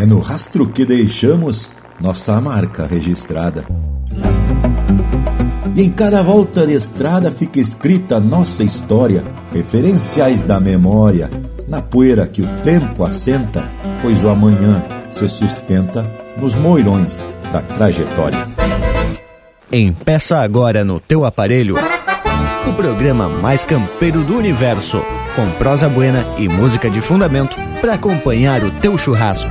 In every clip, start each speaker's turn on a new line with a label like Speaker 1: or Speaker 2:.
Speaker 1: É no rastro que deixamos nossa marca registrada. E em cada volta de estrada fica escrita nossa história, referenciais da memória, na poeira que o tempo assenta, pois o amanhã se sustenta nos moirões da trajetória.
Speaker 2: Empeça agora no teu aparelho o programa mais campeiro do universo, com prosa buena e música de fundamento para acompanhar o teu churrasco.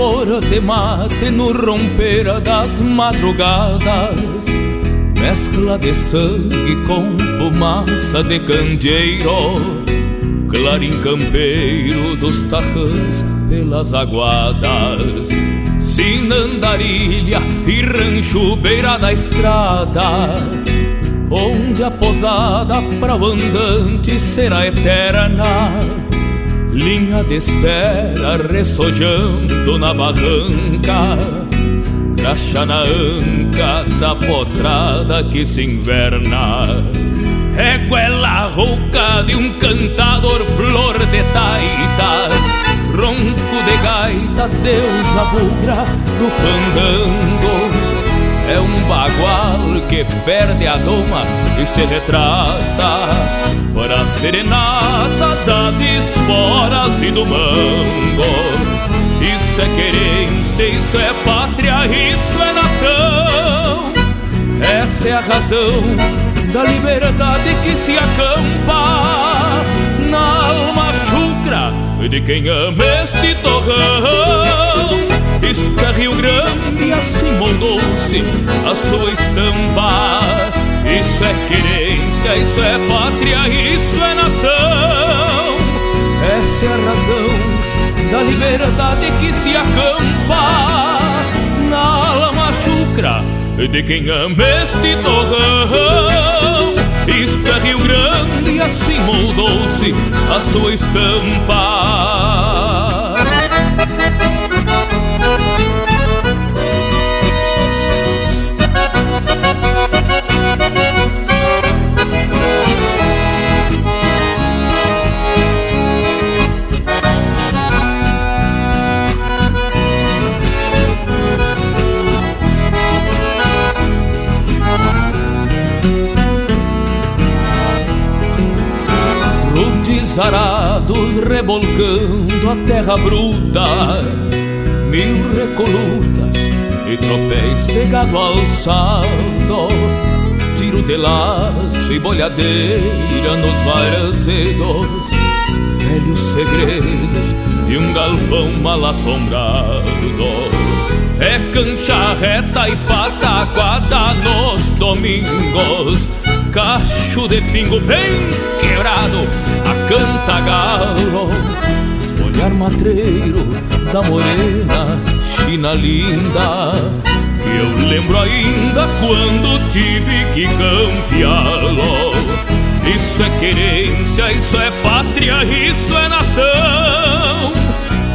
Speaker 3: Sabor de mate no romper das madrugadas, mescla de sangue com fumaça de candeeiro, clarim campeiro dos tarrãs pelas aguadas. Sinandarilha e rancho beira da estrada. Onde a posada para o andante será eterna linha de espera ressojando na barranca, graxa na anca da potrada que se inverna. É goela rouca de um cantador flor de taita, ronco de gaita, deusa bugra do fandango. É um bagual que perde a doma e se retrata para a serenata das esporas e do mango. Isso é querência, isso é pátria, isso é nação. Essa é a razão da liberdade que se acampa na alma chucra de quem ama este torrão. Isto é Rio Grande, assim moldou-se a sua estampa. Isso é querência, isso é pátria, isso é nação. Essa é a razão da liberdade que se acampa na alma chucra de quem ama este torrão. Isto é Rio Grande, assim moldou-se a sua estampa. Rebolcando a terra bruta, mil recolutas e tropéis de gado alçado, tiro de laço e bolhadeira nos varzedos, velhos segredos de um galpão mal assombrado. É cancha reta e pataquada nos domingos cacho de pingo bem quebrado cantagalo Olhar matreiro da morena, china linda. Eu lembro ainda quando tive que campeá-lo. Isso é querência, isso é pátria, isso é nação.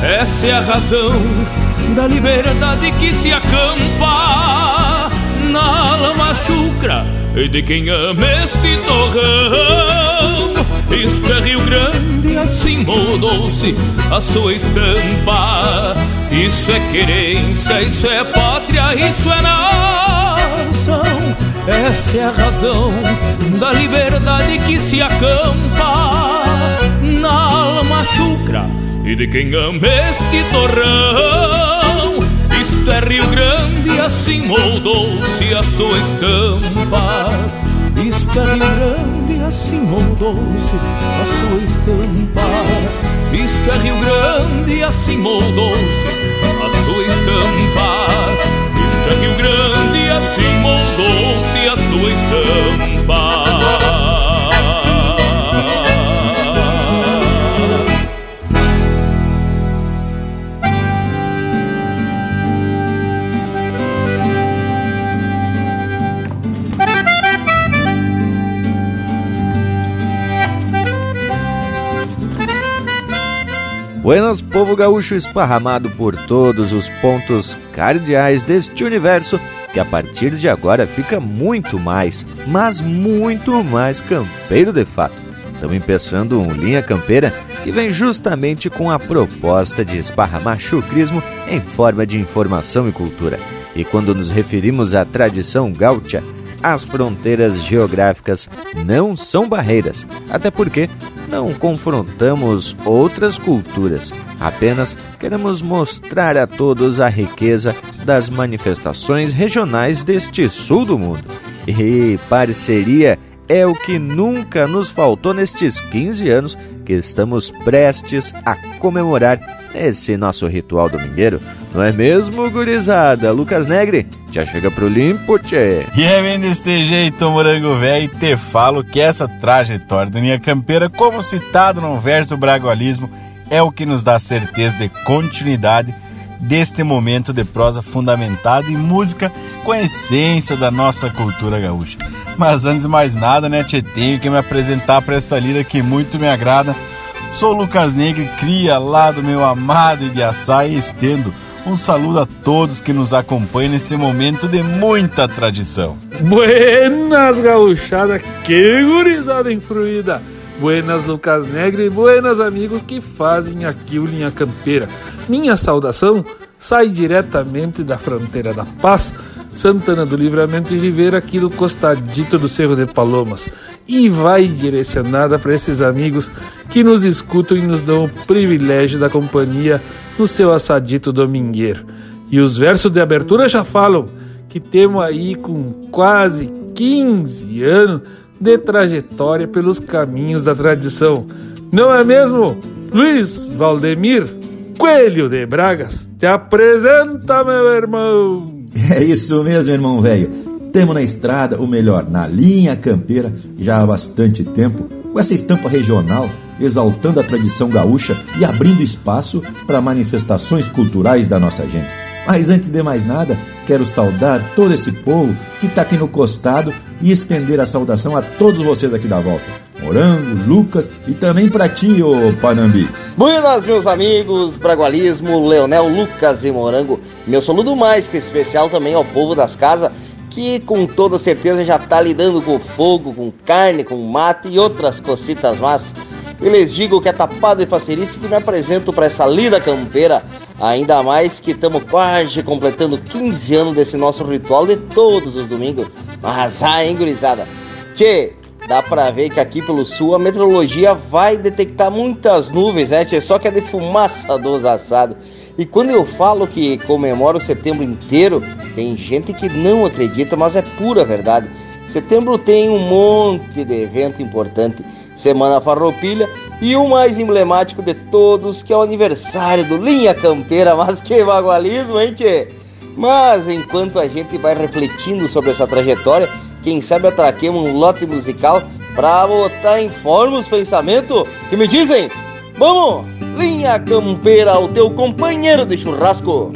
Speaker 3: Essa é a razão da liberdade que se acampa. Na lama chucra de quem ama este torrão. É Rio Grande, assim mudou-se a sua estampa. Isso é querência, isso é pátria, isso é nação. essa é a razão da liberdade que se acampa na alma chucra e de quem ama este torrão. Isto é Rio Grande, assim moldou-se a sua estampa. Isto é Rio Grande, moldou-se a sua estampa. Isto é Rio Grande, assim moldou-se a sua estampa. Isto é Rio Grande, assim moldou-se a sua estampa.
Speaker 4: Buenas, povo gaúcho esparramado por todos os pontos cardeais deste universo que a partir de agora fica muito mais, mas muito mais campeiro de fato. Estamos empeçando um Linha Campeira que vem justamente com a proposta de esparramar chucrismo em forma de informação e cultura. E quando nos referimos à tradição gaúcha, as fronteiras geográficas não são barreiras, até porque não confrontamos outras culturas, apenas queremos mostrar a todos a riqueza das manifestações regionais deste sul do mundo. E parceria é o que nunca nos faltou nestes 15 anos que estamos prestes a comemorar esse nosso ritual domingueiro. Não é mesmo, gurizada? Lucas Negre, já chega pro limpo, tchê.
Speaker 5: E é bem deste jeito, morango velho, te falo que essa trajetória do Linha Campeira, como citado no verso Bragualismo, é o que nos dá certeza de continuidade deste momento de prosa fundamentado em música com a essência da nossa cultura gaúcha. Mas antes de mais nada, né, Tchê, tenho que me apresentar para esta lida que muito me agrada. Sou Lucas Negre, cria lá do meu amado Ibiaçá e estendo um saludo a todos que nos acompanham nesse momento de muita tradição.
Speaker 6: Buenas, gauchada, que gurizada influída! Buenas, Lucas Negre, buenas, amigos que fazem aqui o Linha Campeira. Minha saudação sai diretamente da fronteira da Paz, Santana do Livramento e Ribeira, aqui do costadito do Cerro de Palomas. E vai direcionada para esses amigos que nos escutam e nos dão o privilégio da companhia no seu assadito domingueiro. E os versos de abertura já falam que temos aí com quase 15 anos de trajetória pelos caminhos da tradição. Não é mesmo, Luiz Valdemir Coelho de Bragas? Te apresenta, meu irmão!
Speaker 1: É isso mesmo, irmão velho. Temos na estrada, ou melhor, na linha campeira, já há bastante tempo, com essa estampa regional, exaltando a tradição gaúcha e abrindo espaço para manifestações culturais da nossa gente. Mas antes de mais nada, quero saudar todo esse povo que está aqui no costado e estender a saudação a todos vocês aqui da volta. Morango, Lucas e também para ti, ô Panambi.
Speaker 7: Buenas, meus amigos, Bragualismo, Leonel, Lucas e Morango. Meu saludo mais que especial também ao povo das casas que com toda certeza já está lidando com fogo, com carne, com mate e outras cositas más. Eu lhes digo que é tapado e facerice que me apresento para essa lida campeira, ainda mais que estamos quase completando 15 anos desse nosso ritual de todos os domingos. Mas, ah, hein, gurizada? Tchê, dá pra ver que aqui pelo sul a meteorologia vai detectar muitas nuvens, né, tchê? Só que é de fumaça dos assados. E quando eu falo que comemoro setembro inteiro, tem gente que não acredita, mas é pura verdade. Setembro tem um monte de evento importante. Semana Farroupilha e o mais emblemático de todos, que é o aniversário do Linha Campeira, mas que bagualismo, hein, tchê? Mas enquanto a gente vai refletindo sobre essa trajetória, quem sabe atraquemos um lote musical para botar em forma os pensamentos? Que me dizem? Vamos, linha campeira, o teu companheiro de churrasco.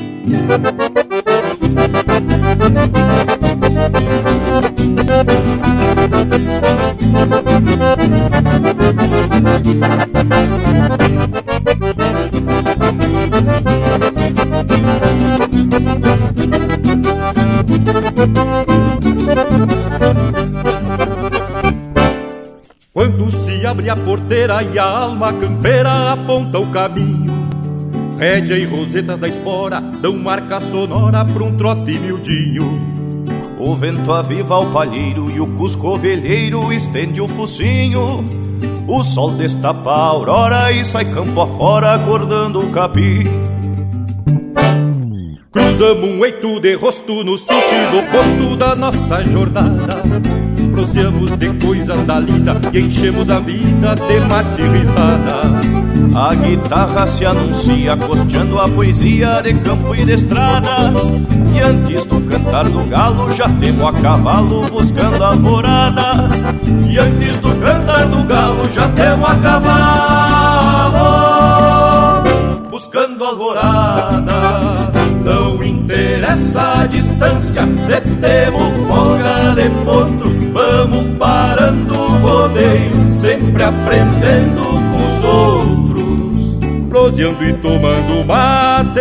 Speaker 8: Quando se abre a porteira e a alma campeira aponta o caminho Rédea e roseta da espora dão marca sonora pra um trote miudinho
Speaker 9: O vento aviva o palheiro e o cusco velheiro estende o focinho. O sol destapa a aurora e sai campo afora acordando o capim.
Speaker 8: Cruzamos um eito de rosto no sentido oposto da nossa jornada. Proseamos de coisas da lida e enchemos a vida de mate risada.
Speaker 9: A guitarra se anuncia costeando a poesia de campo e de estrada E antes do cantar do galo já temo a cavalo buscando a alvorada E antes do cantar do galo já temo a cavalo Buscando a alvorada Não interessa a distância Se temos folga de potro Vamos parando o rodeio Sempre aprendendo com os outros
Speaker 8: proseando e tomando mate.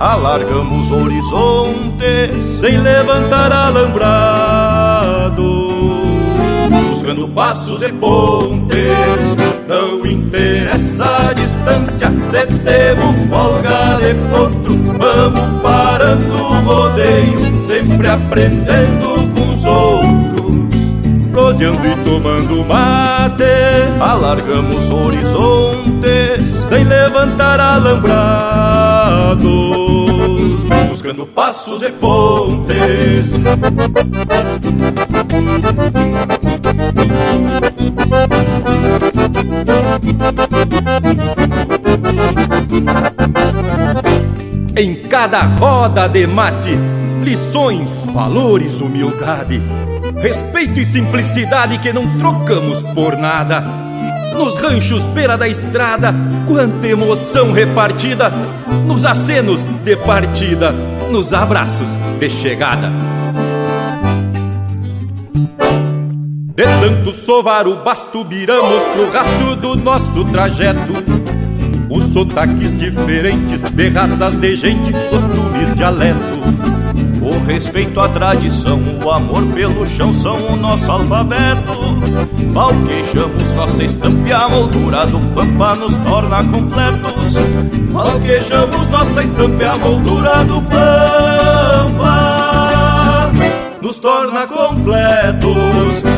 Speaker 9: Alargamos horizontes
Speaker 8: sem levantar alambrado.
Speaker 9: Buscando passos e pontes, não interessa distância. Se temos folga de potro, vamos parando o rodeio, sempre aprendendo com os outros
Speaker 8: proseando e tomando mate.
Speaker 9: Alargamos horizontes
Speaker 8: sem levantar alambrados,
Speaker 9: buscando passos e pontes.
Speaker 8: Em cada roda de mate, lições, valores, humildade respeito e simplicidade que não trocamos por nada. Nos ranchos beira da estrada, quanta emoção repartida, nos acenos de partida, nos abraços de chegada. Tanto sovar o basto, viramos pro rastro do nosso trajeto. Os sotaques diferentes de raças de gente, costumes, dialeto
Speaker 9: o respeito à tradição, o amor pelo chão são o nosso alfabeto. Valquejamos nossa estampa e a moldura do pampa nos torna completos. Valquejamos nossa estampa e a moldura do pampa nos torna completos.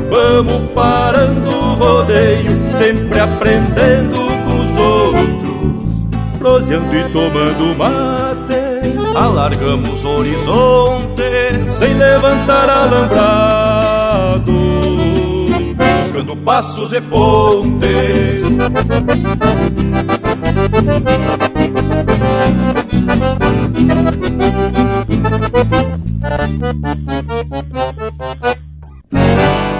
Speaker 8: vamos parando o rodeio, sempre aprendendo com os outros, proseando e tomando mate,
Speaker 9: alargamos horizontes
Speaker 8: sem levantar alambrado,
Speaker 9: buscando passos e pontes.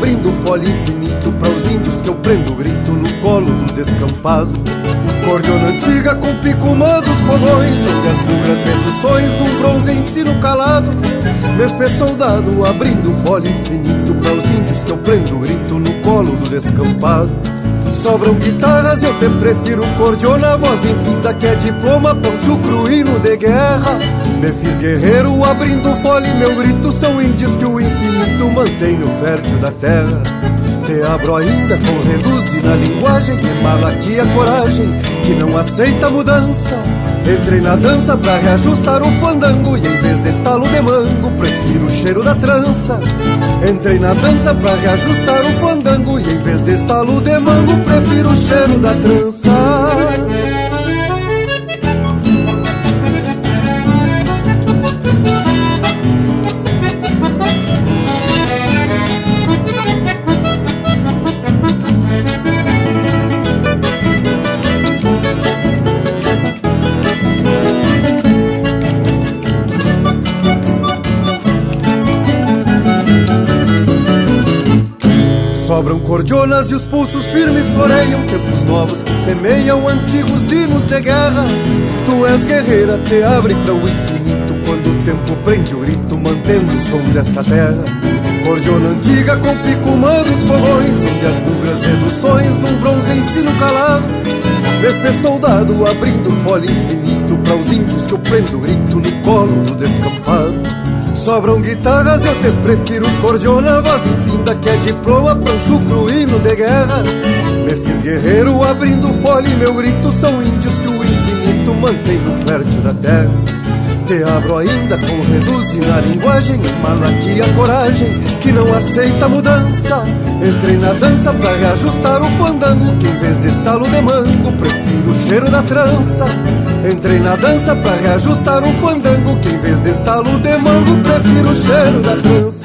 Speaker 10: Abrindo folha infinito para os índios que eu prendo grito no colo do descampado. Cordiona antiga com pico dos fogões, onde as bugras reduções num bronze ensino calado. Me fez soldado abrindo folha infinito para os índios que eu prendo grito no colo do descampado. Sobram guitarras, eu te prefiro cordiona, voz infinda que é diploma, pancho cruíno de guerra. Me fiz guerreiro abrindo fole, meu grito são índios que o infinito mantém no fértil da terra. Te abro ainda com reduz na linguagem que malaquia coragem, que não aceita mudança. Entrei na dança pra reajustar o fandango E em vez de estalo de mango Prefiro o cheiro da trança Entrei na dança pra reajustar o fandango E em vez de estalo de mango Prefiro o cheiro da trança e os pulsos firmes floreiam. Tempos novos que semeiam antigos hinos de guerra. Tu és guerreira, te abre para o infinito. Quando o tempo prende o grito, mantendo o som desta terra. Cordiona antiga com pico humano os fogões Onde as bugras reduções num bronze ensino calado. Fez soldado abrindo folha infinito. Para os índios que eu prendo grito no colo do descampado Sobram guitarras, eu te prefiro cordiona Voz. Infinda que é diploma pra chucro hino de guerra. Me fiz guerreiro abrindo folha e meu grito São índios que o infinito mantém no fértil da terra. Te abro ainda com reduz na linguagem Malaquia coragem que não aceita mudança Entrei na dança pra reajustar o fandango Que em vez de estalo de mango Prefiro o cheiro da trança. Entrei na dança pra reajustar um fandango Que em vez de estalo de mango Prefiro o cheiro da trança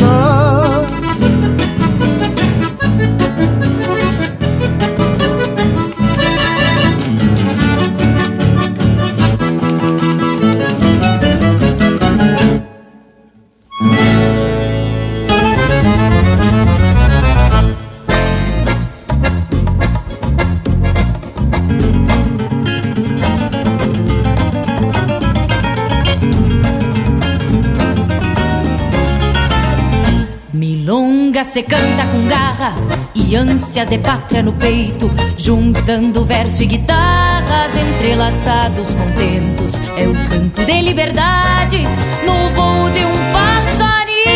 Speaker 11: se canta com garra e ânsias de pátria no peito, juntando verso e guitarras entrelaçados contentos. É o canto de liberdade no voo de um passarinho.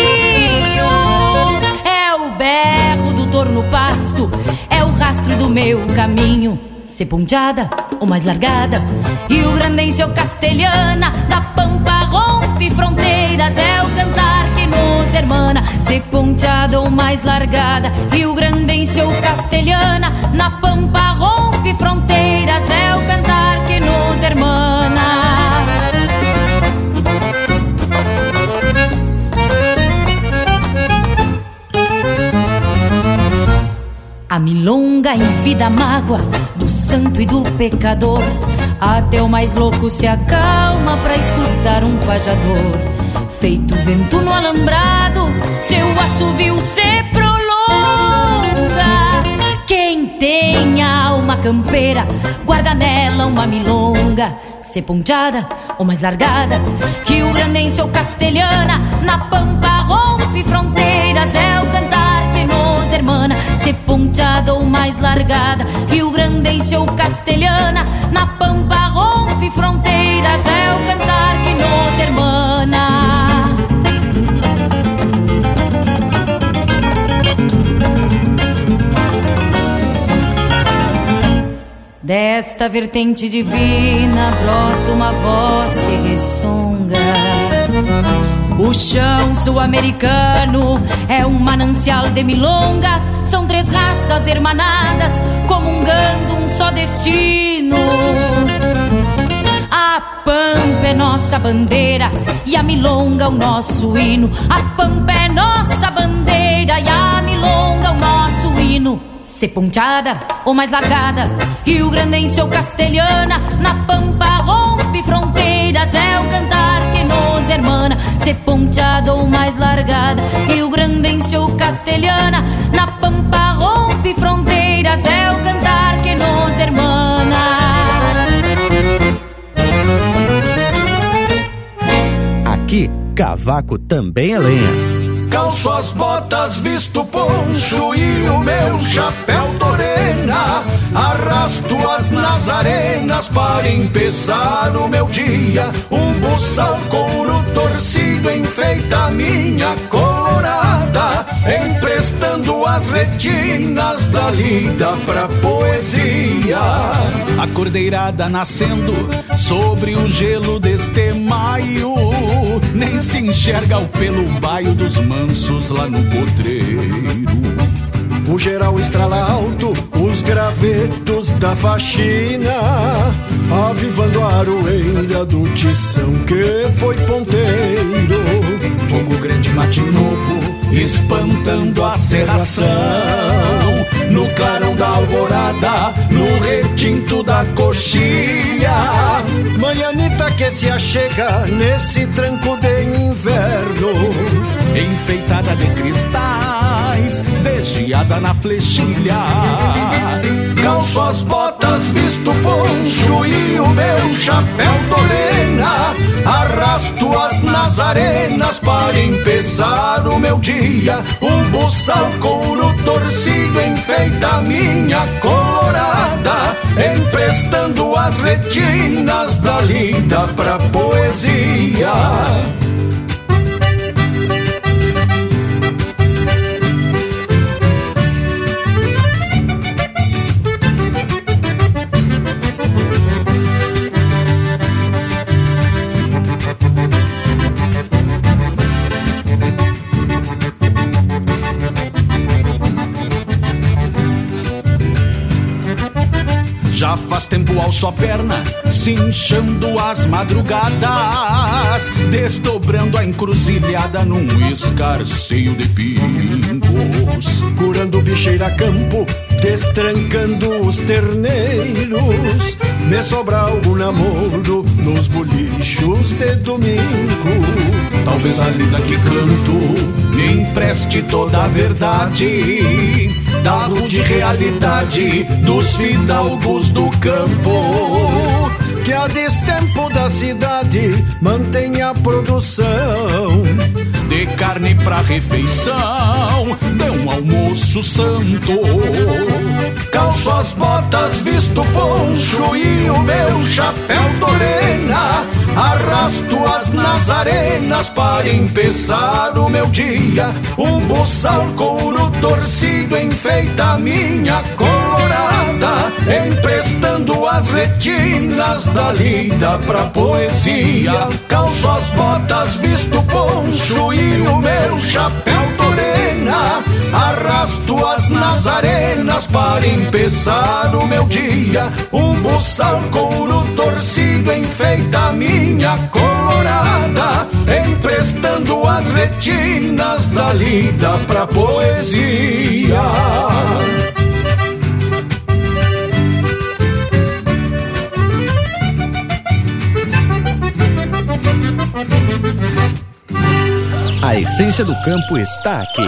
Speaker 11: É o berro do torno pasto, é o rastro do meu caminho. Se ponteada ou mais largada, Rio Grandense ou castelhana, da pampa rompe fronteiras, é nos hermana, se ponteada ou mais largada, Rio Grandense ou castelhana, na pampa rompe fronteiras, é o cantar que nos hermana. A milonga vida mágoa do santo e do pecador. Até o mais louco se acalma pra escutar um pajador. Feito vento no alambrado, seu assovio se prolonga. Quem tem alma campeira, guarda nela uma milonga. Se ponteada ou mais largada, Rio Grandense ou castelhana, na pampa rompe fronteiras, é o cantar que nos hermana. Se ponteada ou mais largada, Rio Grandense ou castelhana, na pampa rompe fronteiras, é o cantar que nos hermana. Desta vertente divina brota uma voz que ressonga. O chão sul-americano é um manancial de milongas. São três raças hermanadas, comungando um só destino. A pampa é nossa bandeira e a milonga o nosso hino. A pampa é nossa bandeira e a milonga o nosso hino. Se ponteada ou mais largada, Rio Grandense ou castelhana, na pampa rompe fronteiras, é o cantar que nos hermana. Se ponteada ou mais largada, Rio Grandense ou castelhana, na pampa rompe fronteiras, é o cantar que nos hermana.
Speaker 2: Aqui, cavaco também é lenha.
Speaker 12: Calço as botas, visto poncho e o meu chapéu torena. Arrasto as nazarenas para empezar o meu dia. Um buçal couro torcido enfeita minha colorada, emprestando as retinas da lida pra poesia.
Speaker 13: A cordeirada nascendo sobre o gelo deste maio, nem se enxerga o pelo baio dos mansos lá no potreiro.
Speaker 12: O geral estrala alto, os gravetos da faxina, avivando a aroeira do tição que foi ponteiro.
Speaker 13: Fogo grande, mate novo, espantando a serração. No clarão da alvorada, no retinto da coxilha.
Speaker 12: Manhanita que se achega nesse tranco de inverno.
Speaker 13: Enfeitada de cristais, encruzilhada na flechilha. Calço as botas, visto poncho e o meu chapéu torena. Arrasto as nazarenas para empezar o meu dia. Um buçal couro torcido enfeita a minha colorada, emprestando as retinas da lida pra poesia. Tempo ao só perna, cinchando as madrugadas, desdobrando a encruzilhada num escarceio de pingos.
Speaker 12: Curando bicheira a campo, destrancando os terneiros. Me sobra algum namoro nos bolichos de domingo.
Speaker 13: Talvez a lida que canto me empreste toda a verdade da rude realidade dos fidalgos do campo.
Speaker 12: Que a destempo da cidade mantém a produção
Speaker 13: de carne pra refeição, de um almoço santo. Calço as botas, visto poncho e o meu chapéu torena. Arrasto as nazarenas para empezar o meu dia. Um buçal couro torcido enfeita a minha colorada, emprestando as retinas da lida pra poesia. Calço as botas, visto poncho e o meu chapéu torena. Arrasto as nazarenas para empezar o meu dia. Um buçal couro torcido enfeita a minha colorada, emprestando as retinas da lida pra poesia.
Speaker 2: A essência do campo está aqui.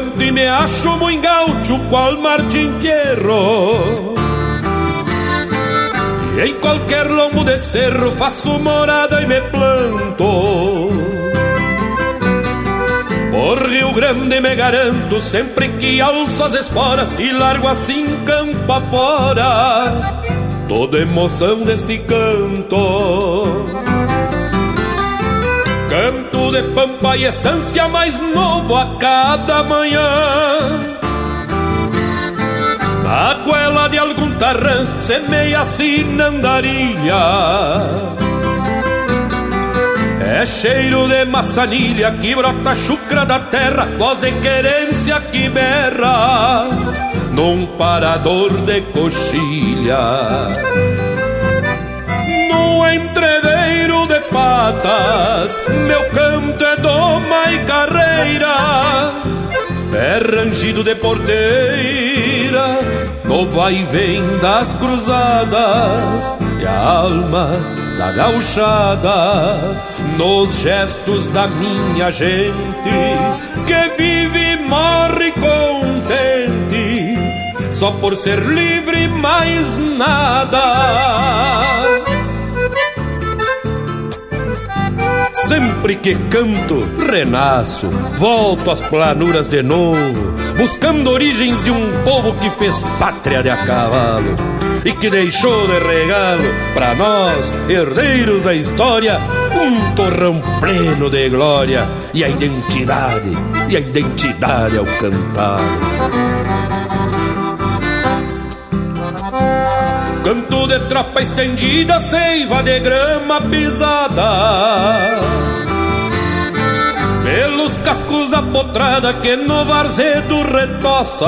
Speaker 3: Canto e me acho muito gaúcho, qual Martin Fierro. E em qualquer lombo de cerro faço morada e me planto. Por Rio Grande me garanto, sempre que alço as esporas e largo assim campo afora. Toda emoção deste canto. Canto de pampa e estância mais novo a cada manhã. Na goela de algum tarrã semeia sinandaria. É cheiro de maçanilha que brota chucra da terra, voz de querência que berra num parador de coxilha. Meu canto é doma e carreira, é rangido de porteira, no vai e vem das cruzadas, e a alma da gauchada, nos gestos da minha gente, que vive e morre contente, só por ser livre mais nada. Sempre que canto, renasço, volto às planuras de novo, buscando origens de um povo que fez pátria de a cavalo e que deixou de regalo para nós, herdeiros da história, um torrão pleno de glória e a identidade, e a identidade ao cantar. Canto de tropa estendida, seiva de grama pisada. Pelos cascos da potrada que no varzedo retoça.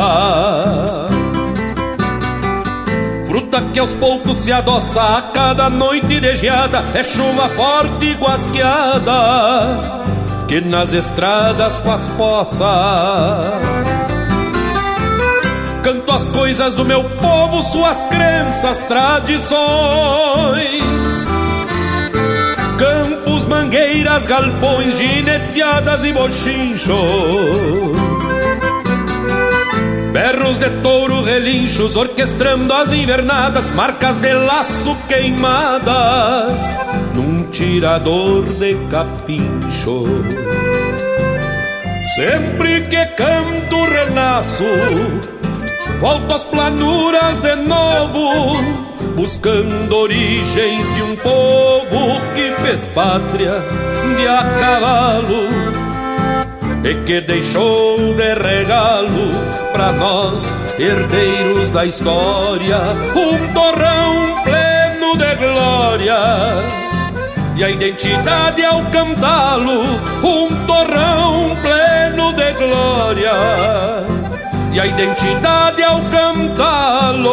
Speaker 3: Fruta que aos poucos se adoça a cada noite de geada. É chuva forte e guasqueada Que nas estradas faz poça As coisas do meu povo, suas crenças, tradições Campos, mangueiras, galpões, gineteadas e bochinchos Berros de touro, relinchos, orquestrando as invernadas, marcas de laço queimadas, num tirador de capincho. Sempre que canto, renasço, volto às planuras de novo, buscando origens de um povo que fez pátria de a cavalo e que deixou de regalo para nós, herdeiros da história, um torrão pleno de glória. E a identidade ao cantá-lo, um torrão pleno de glória. E a identidade ao cantá-lo.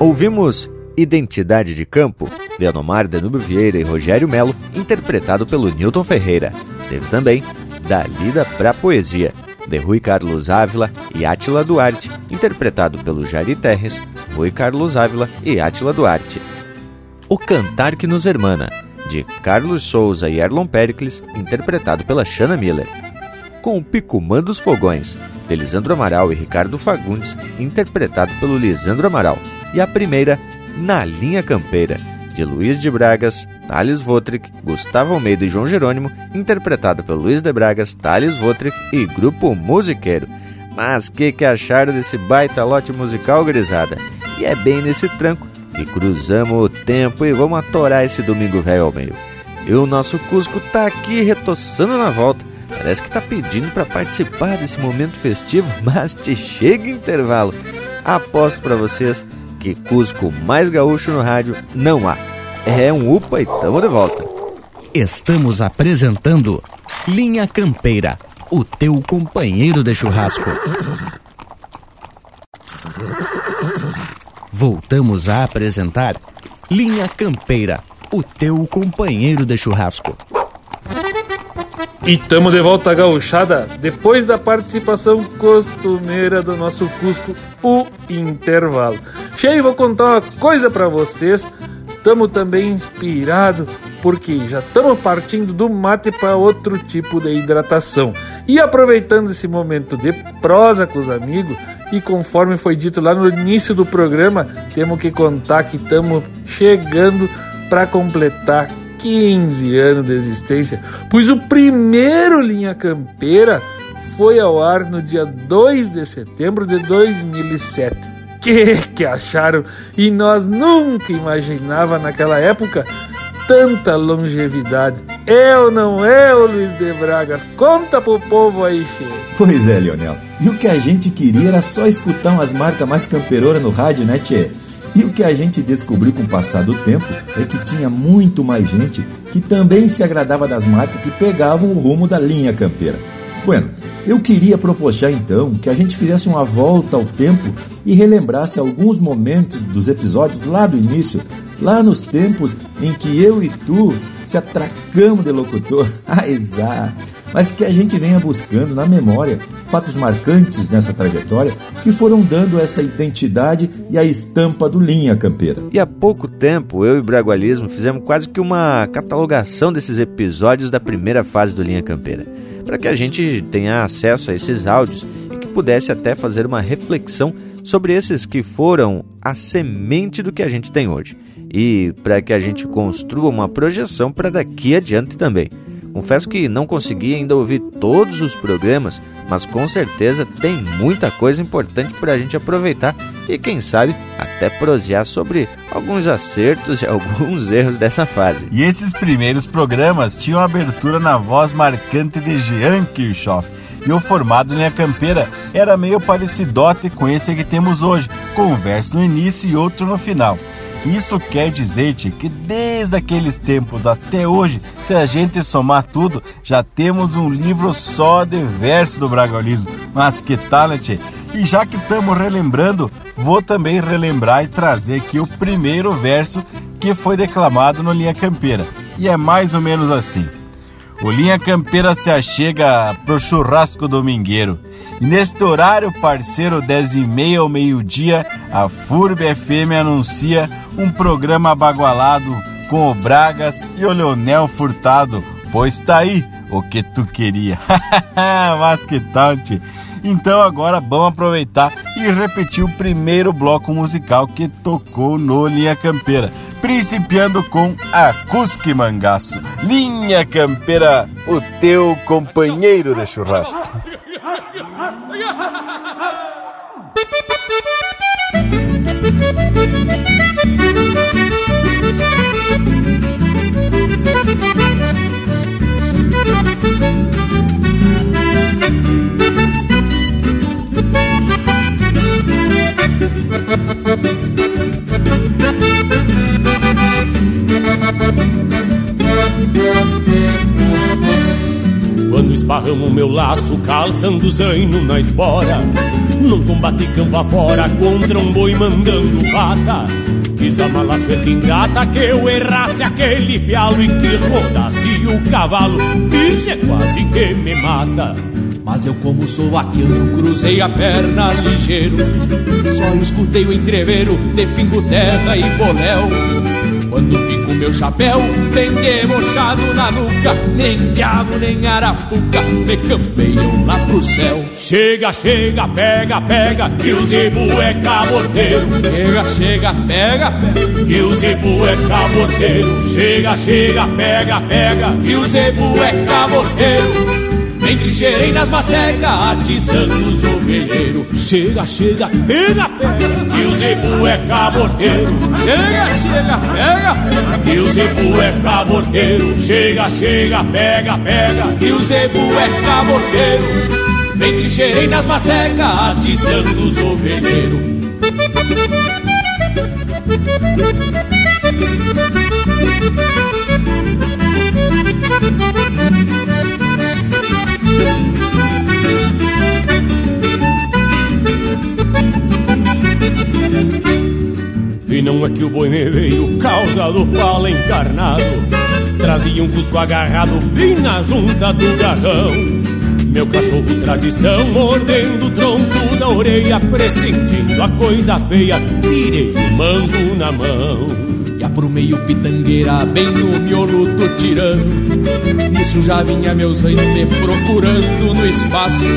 Speaker 4: Ouvimos Identidade de Campo, de Anomar Danúbio Vieira e Rogério Melo, interpretado pelo Newton Ferreira. Teve também Da Lida pra Poesia, de Rui Carlos Ávila e Átila Duarte, interpretado pelo Jairi Terres, Rui Carlos Ávila e Átila Duarte. O Cantar que nos Hermana, de Carlos Souza e Erlon Pericles, interpretado pela Shanna Miller. Com o Picumã dos Fogões, de Lisandro Amaral e Ricardo Fagundes, interpretado pelo Lisandro Amaral. E a primeira, na Linha Campeira, de Luiz de Bragas, Thales Votrick, Gustavo Almeida e João Jerônimo, interpretado pelo Luiz de Bragas, Thales Votrick e Grupo Musiqueiro. Mas que que acharam desse baita lote musical, grisada? E é bem nesse tranco que cruzamos o tempo e vamos atorar esse domingo velho ao meio. E o nosso Cusco tá aqui retoçando na volta. Parece que tá pedindo para participar desse momento festivo, mas te chega intervalo. Aposto para vocês que Cusco mais gaúcho no rádio não há. É um upa e tamo de volta.
Speaker 2: Estamos apresentando Linha Campeira, o teu companheiro de churrasco. Voltamos a apresentar Linha Campeira, o teu companheiro de churrasco.
Speaker 6: E tamo de volta gauchada, depois da participação costumeira do nosso Cusco, o intervalo. Cheio, vou contar uma coisa para vocês. Tamo também inspirado porque já estamos partindo do mate para outro tipo de hidratação. E aproveitando esse momento de prosa com os amigos, e conforme foi dito lá no início do programa, temos que contar que estamos chegando para completar 15 anos de existência, pois o primeiro Linha Campeira foi ao ar no dia 2 de setembro de 2007. Que que acharam? E nós nunca imaginava naquela época tanta longevidade. Ou não é, o Luiz de Bragas? Conta pro povo aí, cheio.
Speaker 1: Pois é, Leonel. E o que a gente queria era só escutar umas marcas mais campeiroras no rádio, né, Tchê? E o que a gente descobriu com o passar do tempo é que tinha muito mais gente que também se agradava das marcas que pegavam o rumo da linha campeira. Bueno, eu queria propor então que a gente fizesse uma volta ao tempo e relembrasse alguns momentos dos episódios lá do início, lá nos tempos em que eu e tu se atracamos de locutor. Ah, exato! Mas que a gente venha buscando na memória fatos marcantes nessa trajetória que foram dando essa identidade e a estampa do Linha Campeira.
Speaker 4: E há pouco tempo, eu e o Bragualismo fizemos quase que uma catalogação desses episódios da primeira fase do Linha Campeira, para que a gente tenha acesso a esses áudios e que pudesse até fazer uma reflexão sobre esses que foram a semente do que a gente tem hoje e para que a gente construa uma projeção para daqui adiante também. Confesso que não consegui ainda ouvir todos os programas, mas com certeza tem muita coisa importante para a gente aproveitar e, quem sabe, até prosear sobre alguns acertos e alguns erros dessa fase.
Speaker 5: E esses primeiros programas tinham abertura na voz marcante de Jean Kirchhoff. E o formato Linha Campeira era meio parecidote com esse que temos hoje, com um verso no início e outro no final. Isso quer dizer -te, que desde aqueles tempos até hoje, se a gente somar tudo, já temos um livro só de verso do bragolismo. Mas que tal, tchê? E já que estamos relembrando, vou também relembrar e trazer aqui o primeiro verso que foi declamado no Linha Campeira. E é mais ou menos assim. O Linha Campeira se achega pro churrasco domingueiro. Neste horário, parceiro, 10 e meia ao meio-dia, a FURB FM anuncia um programa bagualado com o Bragas e o Leonel Furtado. Pois tá aí o que tu queria. Mas que tal, tchê? Então agora vamos aproveitar e repetir o primeiro bloco musical que tocou no Linha Campeira. Principiando com Acusque Mangaço. Linha Campeira, o teu companheiro de churrasco.
Speaker 14: Quando esparramo meu laço, calçando zaino na espora Num combate campo afora, contra um boi mandando pata Quis a malaço ingrata que eu errasse aquele pialo E que rodasse o cavalo, isso é quase que me mata. Mas eu como sou aquilo, cruzei a perna ligeiro Só escutei o entreveiro de pingo terra e boléu Quando fico meu chapéu bem debochado na nuca Nem diabo nem arapuca me campeiam lá pro céu. Chega, chega, pega, pega, que o zebu é cabordeiro Chega, chega, pega, pega, que o zebu é cabordeiro Chega, chega, pega, pega, que o zebu é cabordeiro entre gerei nas macecas, atiçando os ovelheiros. Chega, chega, pega, pega, o zebu é cabordeiro. Chega, chega, pega, que o zebu é cabordeiro. Chega, chega, pega, pega, que o zebu é cabordeiro. Entre gerei nas macecas, atiçando os ovelheiros. Não é que o boi me veio causa do pala encarnado. Trazia um cusco agarrado bem na junta do garrão. Meu cachorro tradição mordendo o tronco da orelha Pressentindo a coisa feia, tirei o mango na mão. Já pro meio pitangueira, bem no miolo tô tirando Nisso já vinha meu zaino me procurando no espaço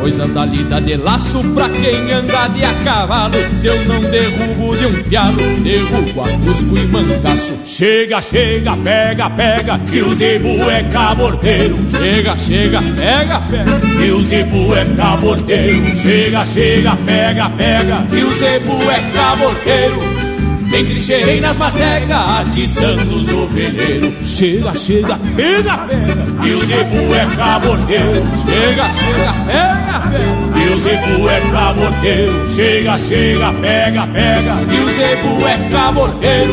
Speaker 14: Coisas da lida de laço pra quem anda de a cavalo. Se eu não derrubo de um pialo, derrubo a cusco e mancaço Chega, chega, pega, pega, que o zebu é cabordeiro Chega, chega, pega, pega, que o zebu é cabordeiro Chega, chega, pega, pega, que o zebu é cabordeiro entre xerei nas macecas, atiçando os ovelheiros. Chega, chega, pega, pega. Que o zebu é cabordeiro Chega, chega, pega, pega. Que o zebu é cabordeiro Chega, chega, pega, pega. Que o zebu é cabordeiro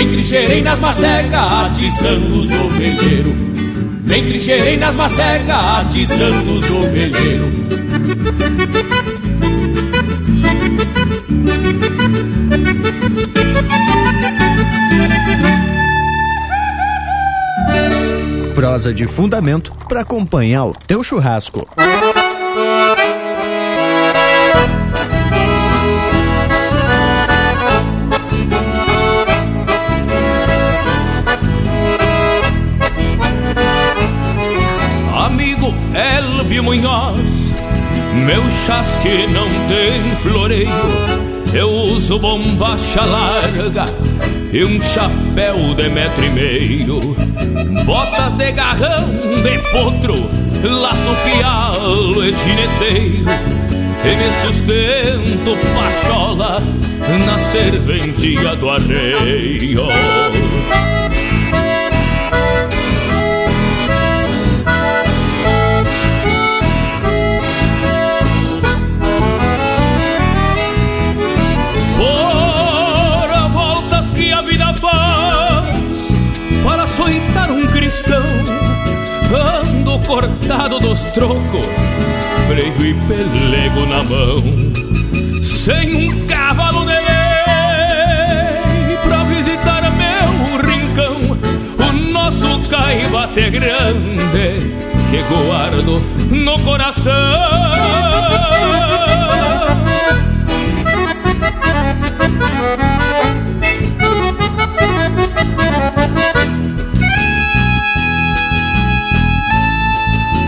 Speaker 14: Entre xerei nas macecas, atiçando os ovelheiros. Entre xerei nas macecas, atiçando os ovelheiros
Speaker 4: De fundamento para acompanhar o teu churrasco.
Speaker 3: Amigo Elbio Munhoz, meu chasque não tem floreio, eu uso bombacha larga e um chapéu de metro e meio, botas de garrão de potro, laço pialo e gineteiro, e me sustento pachola na serventia do arreio. Cortado dos trocos, freio e pelego na mão, sem um cavalo de lei pra visitar meu rincão, o nosso caibate grande que guardo no coração.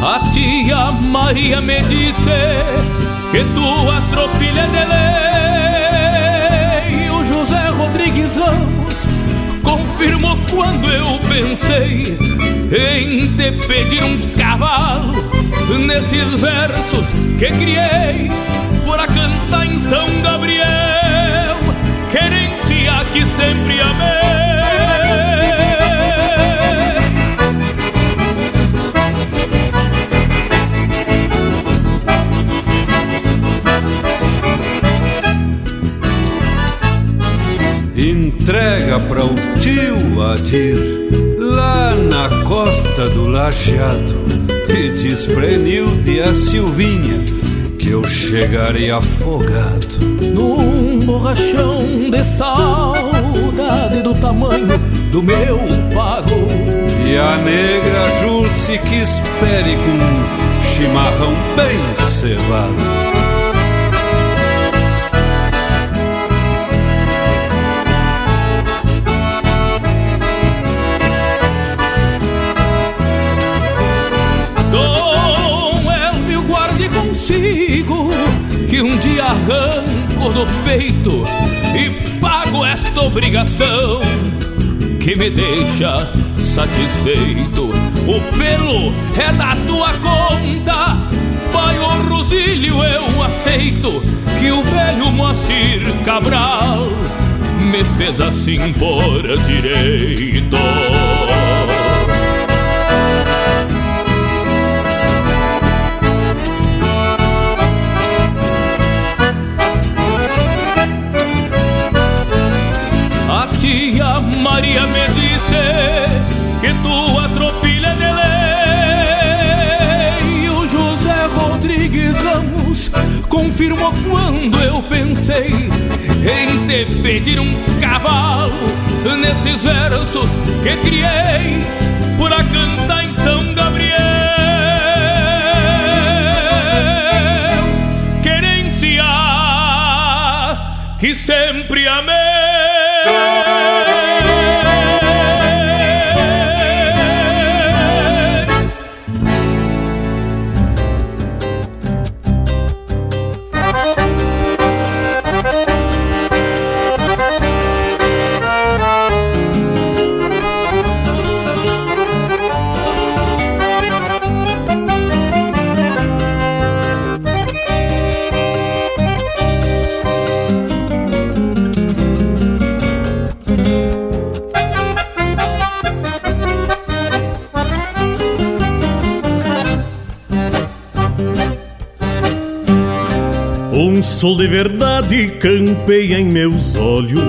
Speaker 3: A tia Maria me disse que tua tropilha de lei. O José Rodrigues Ramos confirmou quando eu pensei em te pedir um cavalo nesses versos que criei para cantar em São Gabriel, querência que sempre amei.
Speaker 15: Entrega para o tio Adir, lá na costa do Lajeado, e diz pra Enilde e a Silvinha que eu chegarei afogado.
Speaker 3: Num borrachão de saudade do tamanho do meu pago.
Speaker 15: E a negra Jurce que espere com um chimarrão bem cevado.
Speaker 3: Que um dia arranco do peito e pago esta obrigação que me deixa satisfeito. O pelo é da tua conta, pai o Rosílio eu aceito que o velho Moacir Cabral me fez assim por direito. Tia Maria me disse que tua tropilha de lei. O José Rodrigues Ramos confirmou quando eu pensei em te pedir um cavalo nesses versos que criei para cantar em São Gabriel. Querência que sempre amei.
Speaker 16: Sol de verdade campeia em meus olhos.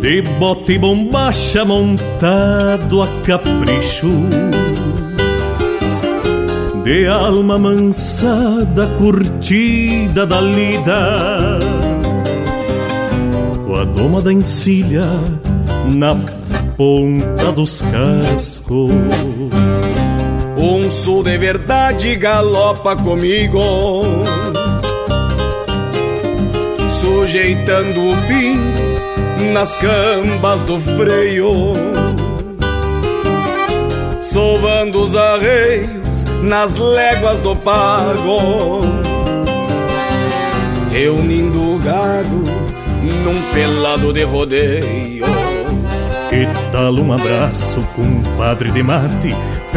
Speaker 16: De bote e bombacha montado a capricho. De alma mansada, curtida da lida. Com a doma da encilha na ponta dos cascos.
Speaker 17: Um sul de verdade galopa comigo Sujeitando o pin nas cambas do freio Sovando os arreios nas léguas do pago Reunindo o gado num pelado de rodeio.
Speaker 16: Que tal um abraço, compadre de mate?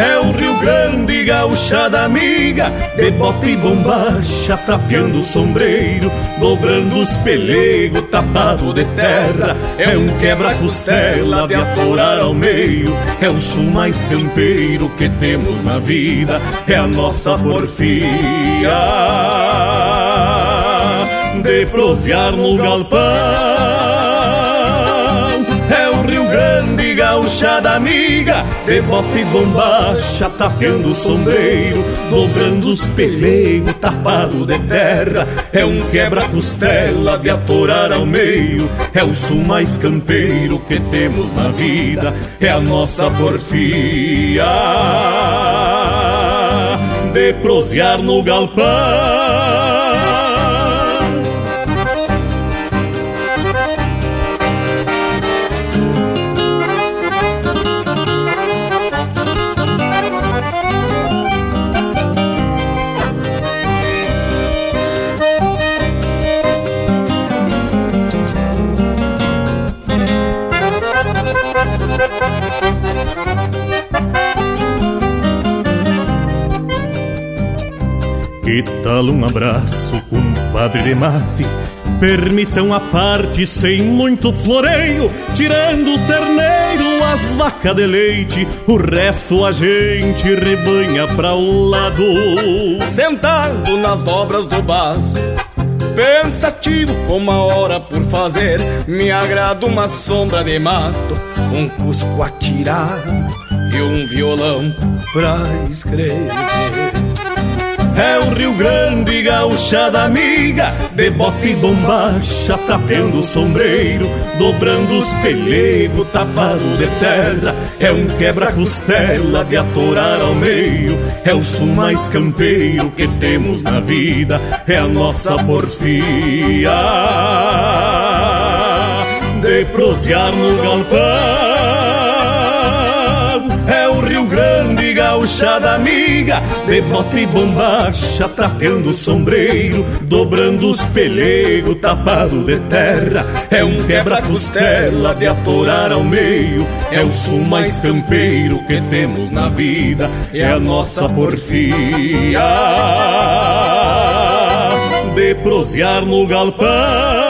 Speaker 16: É o Rio Grande, gauchada amiga, de bota e bombacha, tapeando o sombreiro, dobrando os pelegos, tapado de terra. É um quebra-costela de atorar ao meio, é o sul mais campeiro que temos na vida, é a nossa porfia. De prosear no galpão gauchada amiga, de bota e bombacha, tapeando o sombreiro, dobrando os pelegos, tapado de terra. É um quebra-costela de atorar ao meio, é o sul mais campeiro que temos na vida, é a nossa porfia de prosear no galpão. Que tal um abraço, compadre de mate? Permitam a parte sem muito floreio, tirando os terneiros, as vacas de leite, o resto a gente rebanha pra o lado.
Speaker 17: Sentado nas dobras do baço, pensativo com uma hora por fazer, me agrada uma sombra de mato, um cusco atirado e um violão pra escrever. É o Rio Grande, gauchada amiga, de bota e bombacha, tapeando o sombreiro, dobrando os pelegos, tapado de terra. É um quebra-costela de atorar ao meio, é o sul mais campeiro que temos na vida, é a nossa porfia de prosear no galpão. Gauchada amiga, de bota e bombacha, trapeando o sombreiro, dobrando os pelegos, tapado de terra. É um quebra-costela de atorar ao meio, é o sul mais campeiro que temos na vida, é a nossa porfia de prosear no galpão.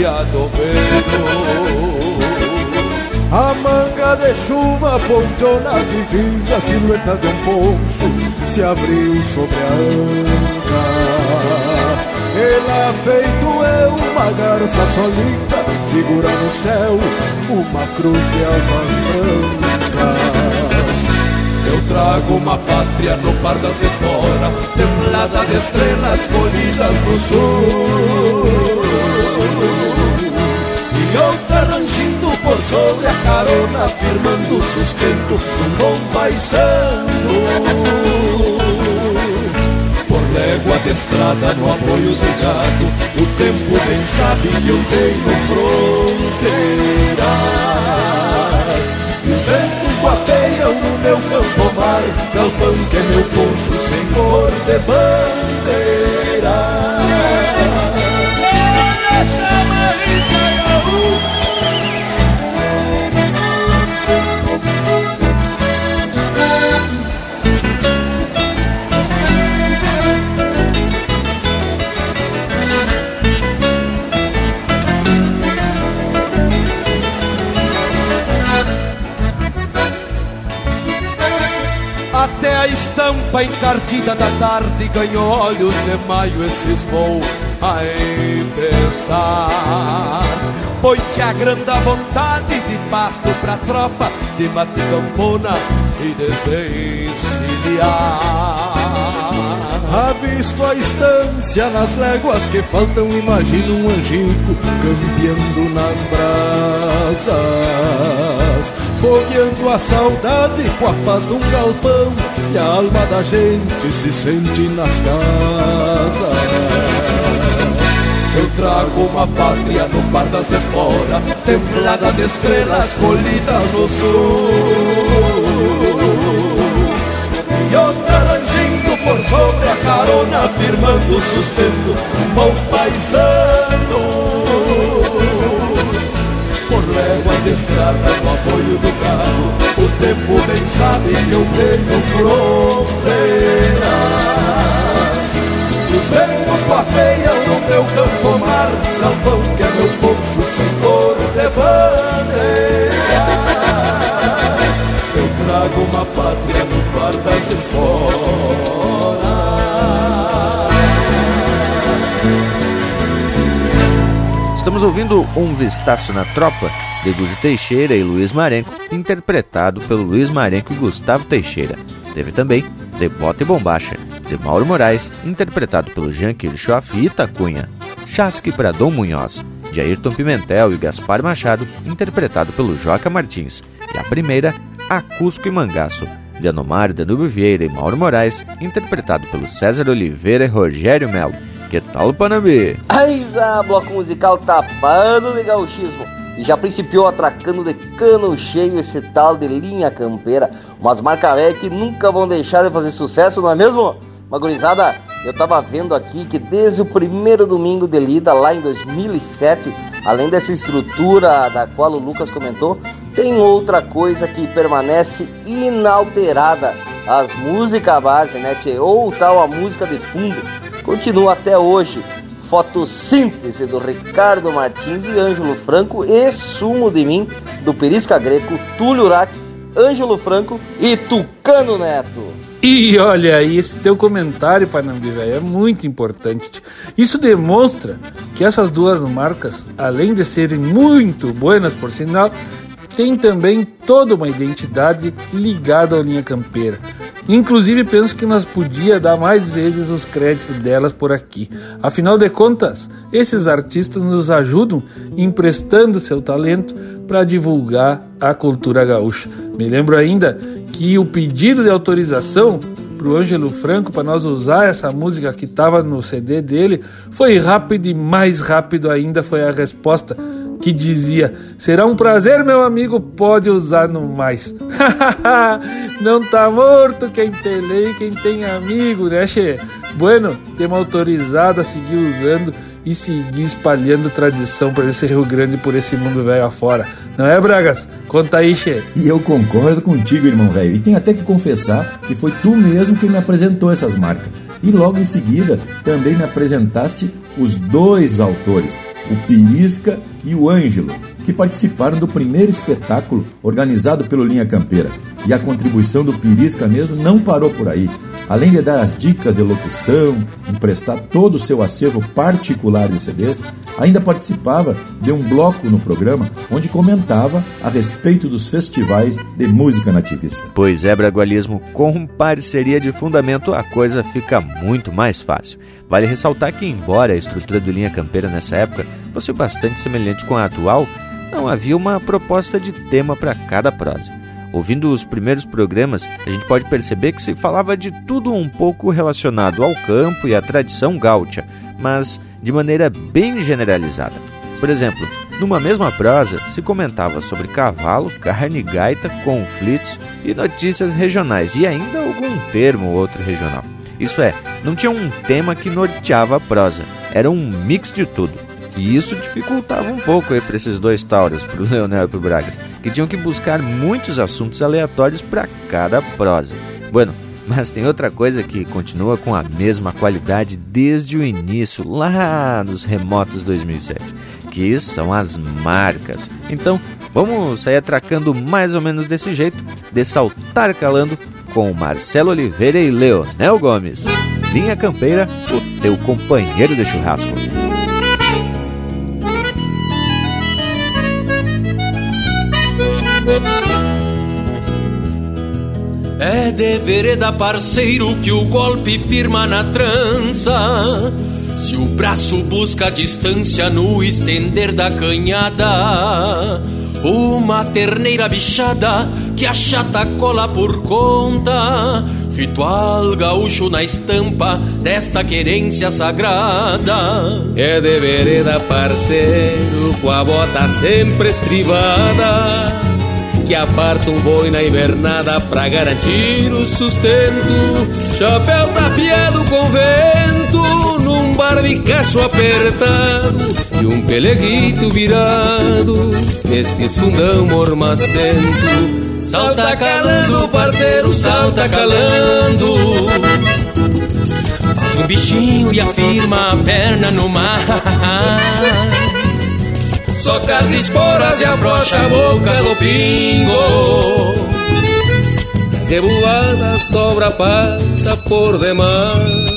Speaker 18: Oveiro.
Speaker 19: A manga de chuva ponteou na divisa, a silhueta de um poncho se abriu sobre a anta. Ela feito eu, uma garça solita, figura no céu, uma cruz de asas brancas.
Speaker 18: Eu trago uma pátria no par das esporas, templada de estrelas colhidas no sul.
Speaker 19: Sobre a carona, firmando o sustento de um bom paisano. Por légua de estrada no apoio do gado, o tempo bem sabe que eu tenho fronteiras. E os ventos guapeiam no meu campo mar, galpão que é meu poncho sem cor de bandeira.
Speaker 18: Estampa encardida da tarde ganhou olhos de maio e cismou a empezar. Pois se agranda a vontade de pasto pra tropa de mate campona e desencilhar.
Speaker 19: Avisto a estância nas léguas que faltam, imagino um angico campeando nas brasas, fogueando a saudade com a paz de um galpão, e a alma da gente se sente nas casas.
Speaker 18: Eu trago uma pátria no par das esporas, templada de estrelas colhidas no sul. E outra rangindo por sobre a carona, firmando o sustento, um bom paisano. Por légua de estrada no apoio do carro, o tempo bem sabe que eu tenho fronteiras. Os ventos guapeiam no meu campo mar Galpão que é meu poncho sem cor de bandeira. Eu trago uma pátria no par das esporas.
Speaker 4: Estamos ouvindo Um Vistaço na Tropa, de Gujo Teixeira e Luiz Marenco, interpretado pelo Luiz Marenco e Gustavo Teixeira. Teve também De Bota e Bombacha, de Mauro Moraes, interpretado pelo Jean Kirchhoff e Itacunha. Chasque para Dom Munhoz, de Ayrton Pimentel e Gaspar Machado, interpretado pelo Joca Martins. E a primeira, A Cusco e Mangaço, de Anomar Danúbio Vieira e Mauro Moraes, interpretado pelo César Oliveira e Rogério Melo. Que tal, Panambi?
Speaker 7: Aiza, bloco musical tapado de gauchismo. E já principiou atracando de cano cheio esse tal de linha campeira. Umas marcas velhas que nunca vão deixar de fazer sucesso, não é mesmo? Magorizada, eu tava vendo aqui que desde o primeiro domingo de lida, lá em 2007, além dessa estrutura da qual o Lucas comentou, tem outra coisa que permanece inalterada. As músicas base, né, tchê? Ou tal a música de fundo, continua até hoje. Fotossíntese do Ricardo Martins e Ângelo Franco e Sumo de Mim, do Perisca Greco, Túlio Urac, Ângelo Franco e Tucano Neto.
Speaker 6: E olha aí, esse teu comentário, Panambi, é muito importante. Isso demonstra que essas duas marcas, além de serem muito buenas por sinal, têm também toda uma identidade ligada à linha campeira. Inclusive, penso que nós podia dar mais vezes os créditos delas por aqui. Afinal de contas, esses artistas nos ajudam emprestando seu talento para divulgar a cultura gaúcha. Me lembro ainda que o pedido de autorização para o Ângelo Franco para nós usar essa música que estava no CD dele foi rápido e mais rápido ainda foi a resposta que dizia: Será um prazer, meu amigo, pode usar no mais. Não tá morto quem tem lei, quem tem amigo, né, Che? Bueno, temos autorizado a seguir usando e seguir espalhando tradição para esse Rio Grande por esse mundo velho afora. Não é, Bragas? Conta aí, Che.
Speaker 1: E eu concordo contigo, irmão velho. E tenho até que confessar que foi tu mesmo quem me apresentou essas marcas. E logo em seguida também me apresentaste os dois autores, o Pirisca e o Ângelo, que participaram do primeiro espetáculo organizado pelo Linha Campeira. E a contribuição do Pirisca mesmo não parou por aí. Além de dar as dicas de locução, emprestar todo o seu acervo particular de CDs, ainda participava de um bloco no programa onde comentava a respeito dos festivais de música nativista.
Speaker 4: Pois é, Bragualismo, com parceria de fundamento a coisa fica muito mais fácil. Vale ressaltar que, embora a estrutura do Linha Campeira nessa época fosse bastante semelhante com a atual, não havia uma proposta de tema para cada prosa. Ouvindo os primeiros programas, a gente pode perceber que se falava de tudo um pouco relacionado ao campo e à tradição gaúcha, mas de maneira bem generalizada. Por exemplo, numa mesma prosa se comentava sobre cavalo, carne, gaita, conflitos e notícias regionais e ainda algum termo ou outro regional. Isso é, não tinha um tema que norteava a prosa, era um mix de tudo. E isso dificultava um pouco para esses dois tauros, para o Leonel e para o Bragas, que tinham que buscar muitos assuntos aleatórios para cada prosa. Bueno, mas tem outra coisa que continua com a mesma qualidade desde o início, lá nos remotos 2007, que são as marcas. Então, vamos sair atracando mais ou menos desse jeito, de saltar calando com Marcelo Oliveira e Leonel Gomes. Linha Campeira, o teu companheiro de churrasco.
Speaker 20: É de vereda parceiro que o golpe firma na trança. Se o braço busca distância no estender da canhada, uma terneira bichada que achata cola por conta. Ritual gaúcho na estampa desta querência sagrada.
Speaker 3: É de vereda parceiro com a bota sempre estrivada que aparta um boi na invernada pra garantir o sustento. Chapéu tapeado com vento, num barbicacho apertado e um peleguito virado nesses fundão mormacento. Salta calando, parceiro, salta calando.
Speaker 20: Faz um bichinho e afirma a perna no mar. Soca as esporas e afrouxa a boca do pingo.
Speaker 3: Zebuada sobra a pata por demais.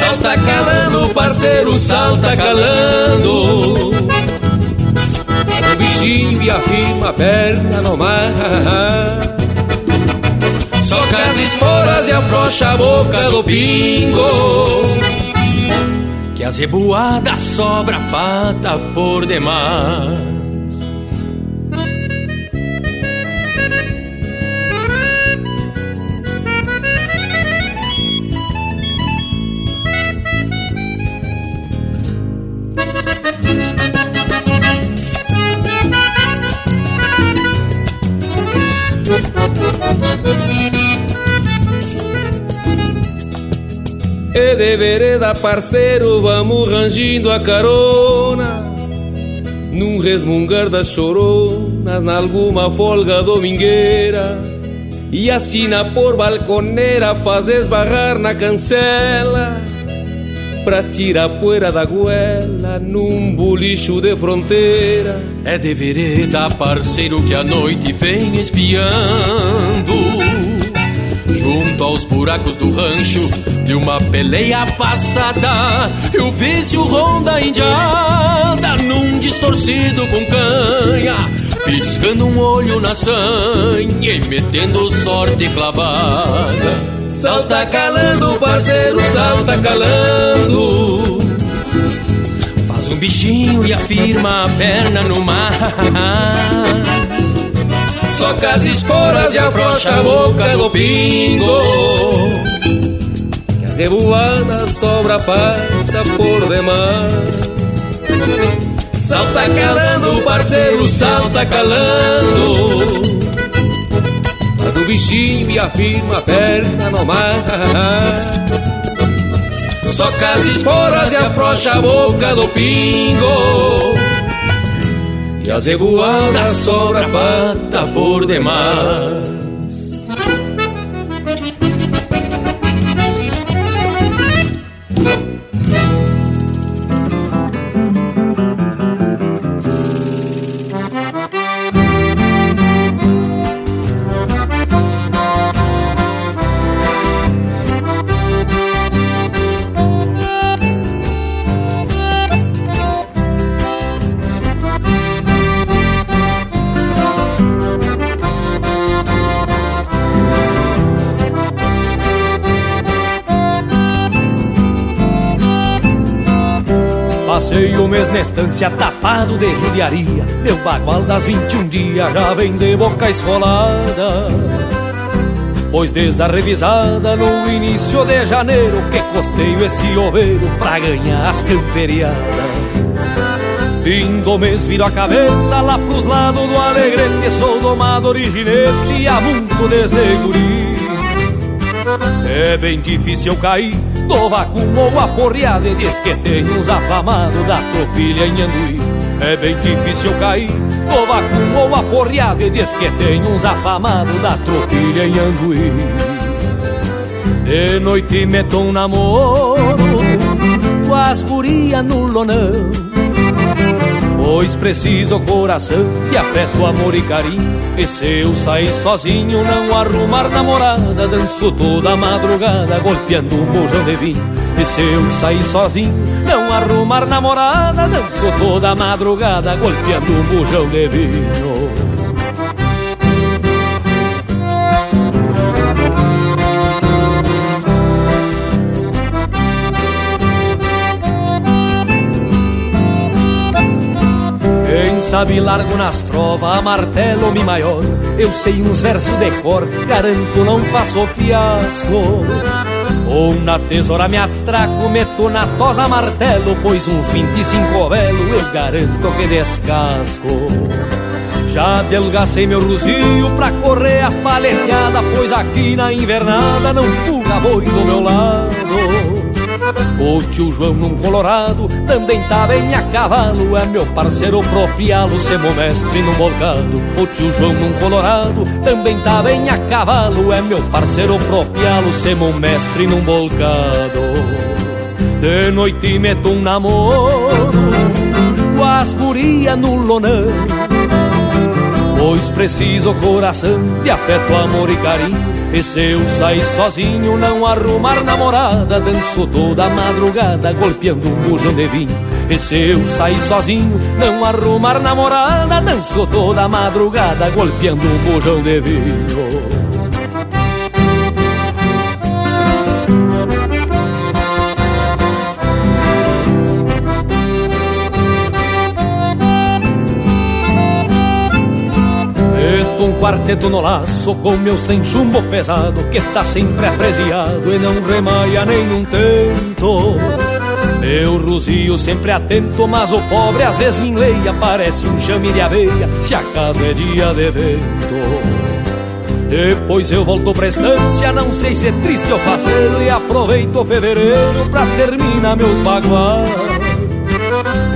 Speaker 20: Salta calando, parceiro, salta calando.
Speaker 3: O bichinho e afirma a perna no mar.
Speaker 20: Soca as esporas e afrouxa a boca do pingo a zebuada sobra pata por demais.
Speaker 3: E de vereda, parceiro, vamos rangindo a carona. Num resmungar das choronas, nalguma folga domingueira. E assina por balconeira, faz esbarrar na cancela. Pra tirar poeira da goela num bolicho de fronteira.
Speaker 20: É de vereda, parceiro, que a noite vem espiando junto aos buracos do rancho de uma peleia passada. Vi-se o ronda indiada num distorcido com canha, piscando um olho na sanha e metendo sorte clavada.
Speaker 3: Salta calando, parceiro, salta calando.
Speaker 20: Faz um bichinho e afirma a perna no mar. Soca as esporas e afrouxa a boca do pingo.
Speaker 3: Que a zebuana sobra pata por demais.
Speaker 20: Salta calando, parceiro, salta calando.
Speaker 3: Faz um bichinho e afirma a perna no mar
Speaker 20: Soca as esporas e afrouxa a boca do pingo e a zebuada sobra pata por demais.
Speaker 3: Estância tapado de judiaria. Meu bagual das 21 dias já vem de boca esfolada. Pois desde a revisada no início de janeiro Que costeio esse oveiro pra ganhar as camperiadas. Fim do mês viro a cabeça lá pros lados do Alegrete Sou domador e ginete e há muito desde guri. É bem difícil cair do vacum ou aporreado E diz que tem uns afamados da tropilha em Anduí. É bem difícil cair. Do vacum ou aporreado E diz que tem uns afamados da tropilha em Anduí. De noite meto um namoro Com as gurias no lonão Pois preciso coração de afeto, amor e carinho. E se eu sair sozinho não arrumar namorada. Danço toda madrugada golpeando um bojão de vinho. E se eu sair sozinho não arrumar namorada. Danço toda madrugada golpeando um bojão de vinho sabe largo nas trovas, a martelo mi maior. Eu sei uns versos de cor, garanto não faço fiasco. Ou na tesoura me atraco, meto na tosa martelo, pois uns 25 velo eu garanto que descasco. Já delgacei meu ruzio pra correr as paleteadas, pois aqui na invernada não fuga boi do meu lado. O tio João num colorado também tá bem a cavalo É meu parceiro proprialo, semo mestre num bolcado O tio João num colorado também tá bem a cavalo É meu parceiro proprialo, semo mestre num bolcado De noite meto um namoro Com as gurias no lonão. Pois preciso coração de afeto, amor e carinho e se eu sair sozinho, não arrumar namorada, danço toda a madrugada, golpeando um bujão de vinho. E se eu sair sozinho, não arrumar namorada, danço toda a madrugada, golpeando um bujão de vinho. Quarteto no laço com meu sem chumbo pesado que tá sempre apreciado e não remaia nenhum tento. Meu ruzio sempre atento, mas o pobre às vezes me enleia, parece um chame de aveia, se acaso é dia de vento. Depois eu volto pra estância, não sei se é triste ou faceiro, e aproveito fevereiro pra terminar meus baguais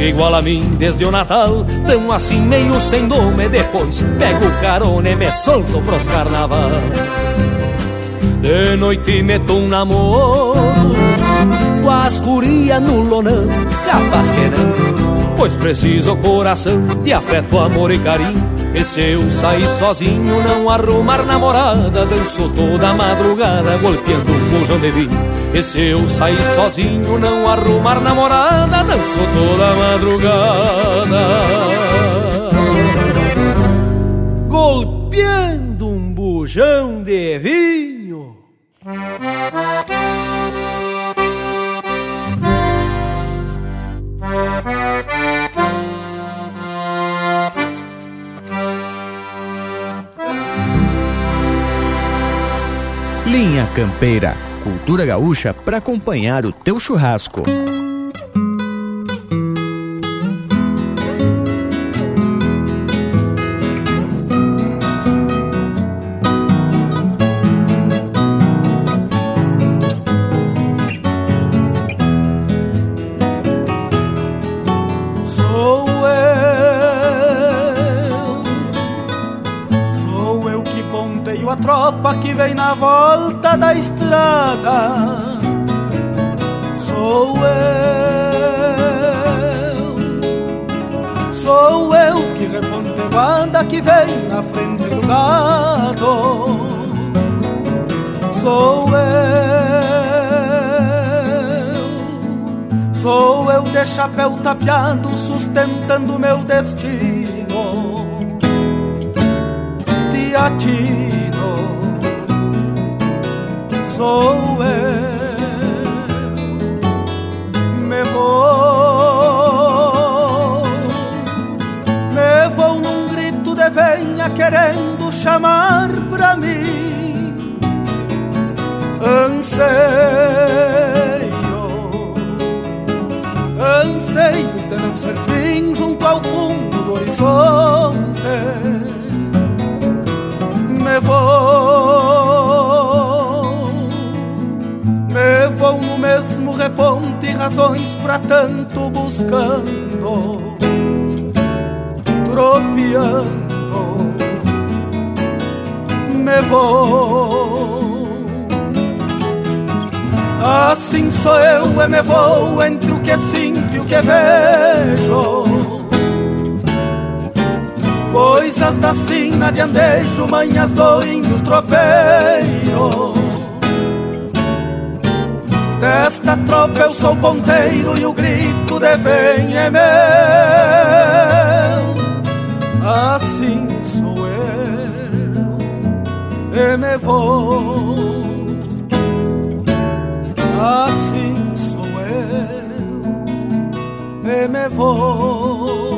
Speaker 3: igual a mim desde o Natal, tão assim meio sem nome. Depois pego carona e me solto pros carnaval. De noite meto um namoro com as gurias no lonão, capaz que não, pois preciso coração de afeto, amor e carinho. E se eu sair sozinho, não arrumar namorada, danço toda madrugada, golpeando um bujão de vinho. E se eu sair sozinho, não arrumar namorada, danço toda madrugada. Golpeando um bujão de vinho.
Speaker 2: Linha Campeira cultura gaúcha para acompanhar o teu churrasco.
Speaker 21: tropa que vem na volta da estrada. Sou eu, sou eu que reponte banda que vem na frente do gado. Sou eu, sou eu de chapéu tapeado sustentando meu destino. Te sou eu. Me vou, me vou num grito de venha querendo chamar pra mim. Anseio, anseio de não ser fim junto ao fundo razões pra tanto buscando tropeando, me vou. Assim sou eu e me vou entre o que sinto e o que vejo. Coisas da sina de andejo, manhas do índio tropeiro. Desta tropa eu sou ponteiro e o grito de vem é meu assim sou eu e me vou. Assim sou eu e me vou.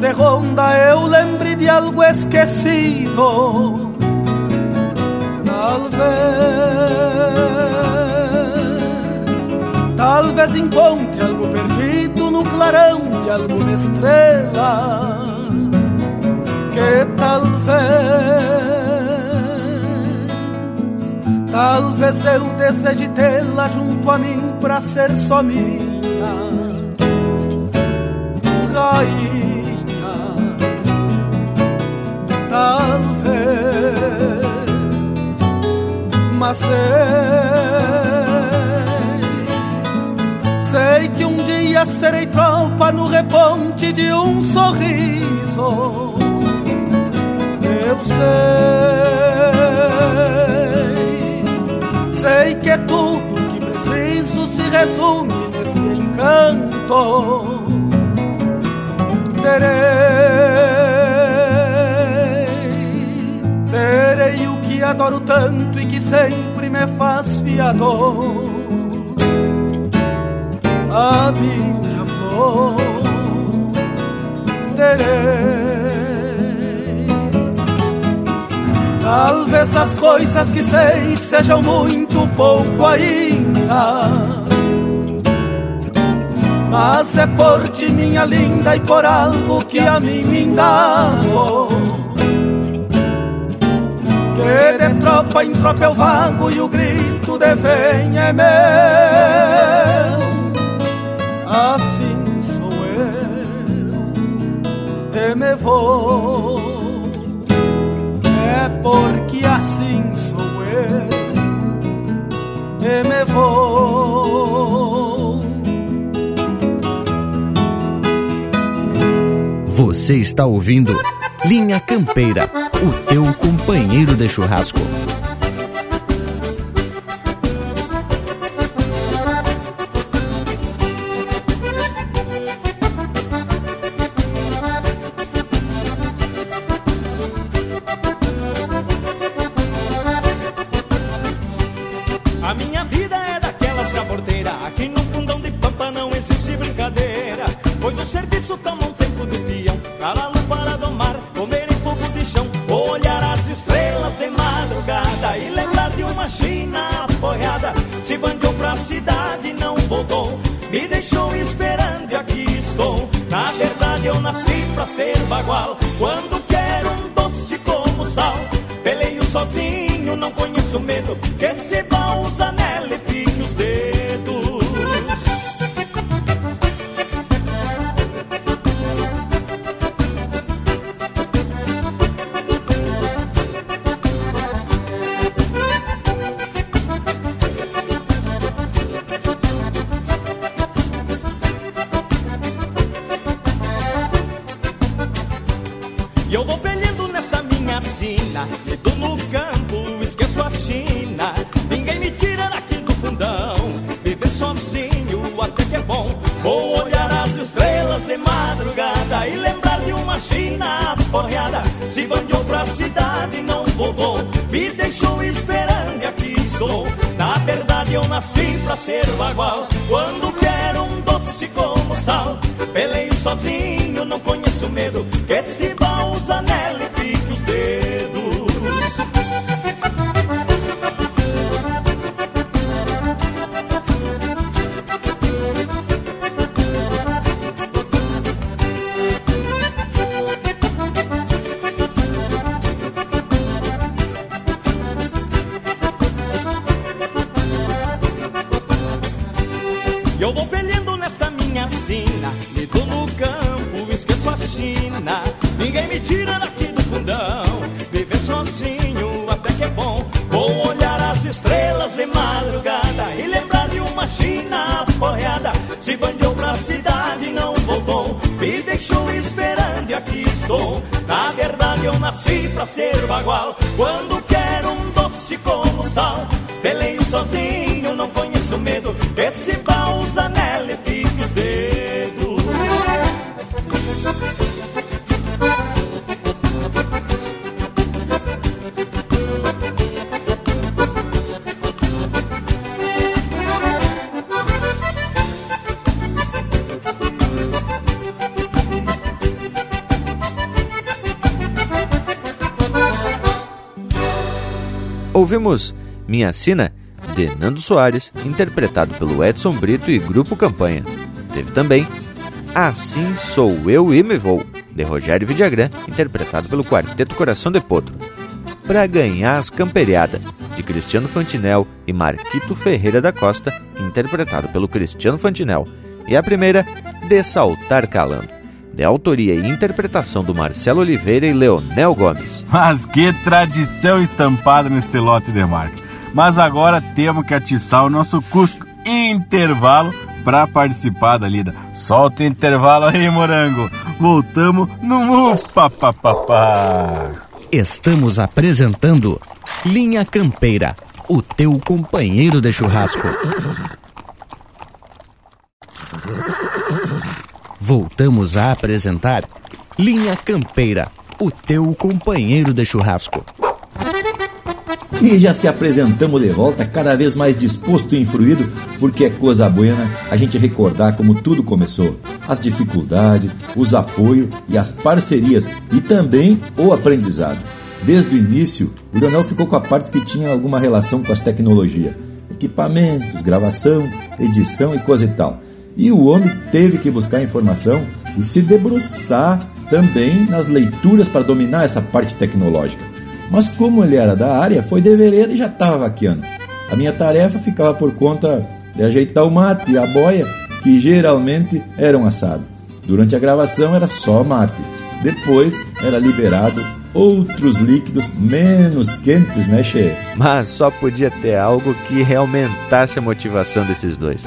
Speaker 21: De ronda eu lembre de algo esquecido. Talvez, talvez encontre algo perdido no clarão de alguma estrela. Que talvez, talvez eu deseje tê-la junto a mim pra ser só minha mas sei, sei que um dia serei tropa no reponte de um sorriso. Eu sei, sei que é tudo que preciso se resume neste encanto. Terei adoro tanto e que sempre me faz fiador. A minha flor terei. Talvez as coisas que sei sejam muito pouco ainda. Mas é por ti, minha linda, e por algo que a mim me indago que de tropa em tropa eu vago e o grito de vem é meu. Assim sou eu e me vou. É porque assim sou eu e me vou.
Speaker 2: Você está ouvindo Linha Campeira, o teu companheiro de churrasco.
Speaker 22: deixou esperando e aqui estou. Na verdade, eu nasci pra ser bagual. Quando quero um doce como sal, peleio sozinho, não conheço medo. Que se Minha Sina, de
Speaker 4: Nando Soares, interpretado pelo Edson Brito e Grupo Campanha. Teve também Assim Sou Eu e Me Vou, de Rogério Vidagrã, interpretado pelo Quarteto Coração de Potro. Pra Ganhar as Camperiadas, de Cristiano Fantinel e Marquito Ferreira da Costa, interpretado pelo Cristiano Fantinel. E a primeira, De Saltar Calando, de autoria e interpretação do Marcelo Oliveira e Leonel Gomes.
Speaker 5: Mas que tradição estampada neste lote de marca. Mas agora temos que atiçar o nosso Cusco intervalo para participar da lida. Solta o intervalo aí, morango. Voltamos no Upapapapá.
Speaker 2: Estamos apresentando Linha Campeira, o teu companheiro de churrasco. Voltamos a apresentar Linha Campeira, o teu companheiro de churrasco.
Speaker 1: E já se apresentamos de volta, cada vez mais disposto e influído, porque é coisa buena a gente recordar como tudo começou. As dificuldades, os apoios e as parcerias, e também o aprendizado. Desde o início, o Leonel ficou com a parte que tinha alguma relação com as tecnologias. Equipamentos, gravação, edição e coisa e tal. E o homem teve que buscar informação e se debruçar também nas leituras para dominar essa parte tecnológica. Mas como ele era da área, foi de vereda e já estava vaqueando. A minha tarefa ficava por conta de ajeitar o mate e a boia, que geralmente eram assado. Durante a gravação era só mate. Depois era liberado outros líquidos menos quentes, né, Che?
Speaker 4: Mas só podia ter algo que aumentasse a motivação desses dois.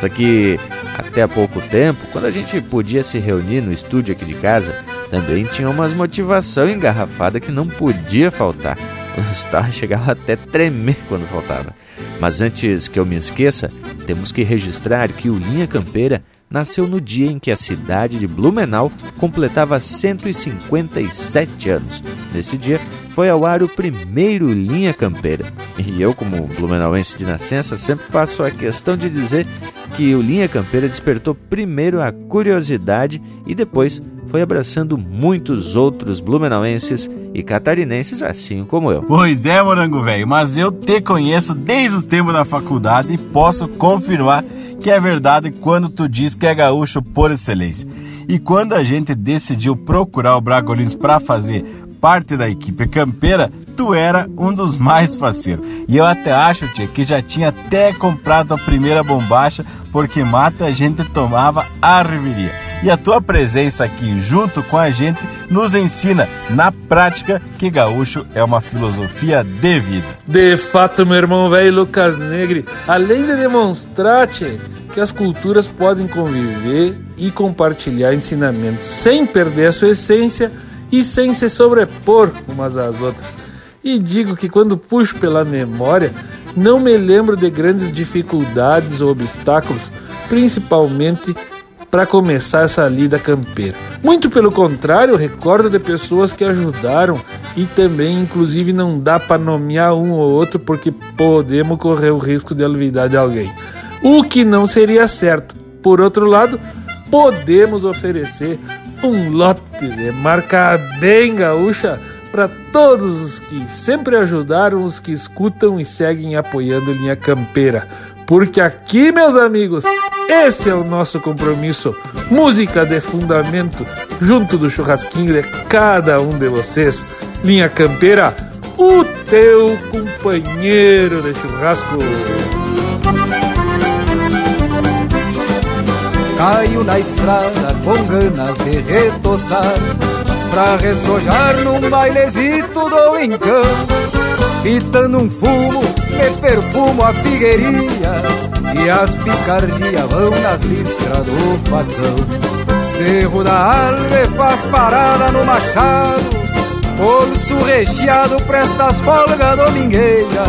Speaker 4: Só que até há pouco tempo, quando a gente podia se reunir no estúdio aqui de casa, também tinha umas motivação engarrafada que não podia faltar. O Star chegava até tremer quando faltava. Mas antes que eu me esqueça, temos que registrar que o Linha Campeira nasceu no dia em que a cidade de Blumenau completava 157 anos. Nesse dia foi ao ar o primeiro Linha Campeira. E eu, como blumenauense de nascença, sempre faço a questão de dizer que o Linha Campeira despertou primeiro a curiosidade e depois foi abraçando muitos outros blumenauenses e catarinenses, assim como eu.
Speaker 5: Pois é, morango velho, mas eu te conheço desde os tempos da faculdade e posso confirmar que é verdade quando tu diz que é gaúcho por excelência. E quando a gente decidiu procurar o Bragolinos para fazer parte da equipe campeira, tu era um dos mais faceiros. E eu até acho, tia, que já tinha até comprado a primeira bombacha, porque mata a gente tomava a reveria. E a tua presença aqui junto com a gente nos ensina, na prática, que gaúcho é uma filosofia de vida.
Speaker 6: De fato, meu irmão velho Lucas Negre, além de demonstrar tchê, que as culturas podem conviver e compartilhar ensinamentos sem perder a sua essência e sem se sobrepor umas às outras. e digo que quando puxo pela memória, não me lembro de grandes dificuldades ou obstáculos, principalmente para começar essa lida campeira. Muito pelo contrário, recordo de pessoas que ajudaram e também, inclusive, não dá para nomear um ou outro porque podemos correr o risco de olvidar de alguém. O que não seria certo. Por outro lado, podemos oferecer um lote de marca bem gaúcha para todos os que sempre ajudaram, os que escutam e seguem apoiando Linha Campeira. Porque aqui, meus amigos, esse é o nosso compromisso. Música de fundamento, junto do churrasquinho de cada um de vocês. Linha Campeira, o teu companheiro de churrasco.
Speaker 23: Caio na estrada com ganas de retoçar Pra ressojar num bailezito do encanto Pitando um fumo, me perfumo a figueirinha E as picardias vão nas listras do facão. Cerro da Alve faz parada no machado Bolso recheado presta as folgas domingueiras.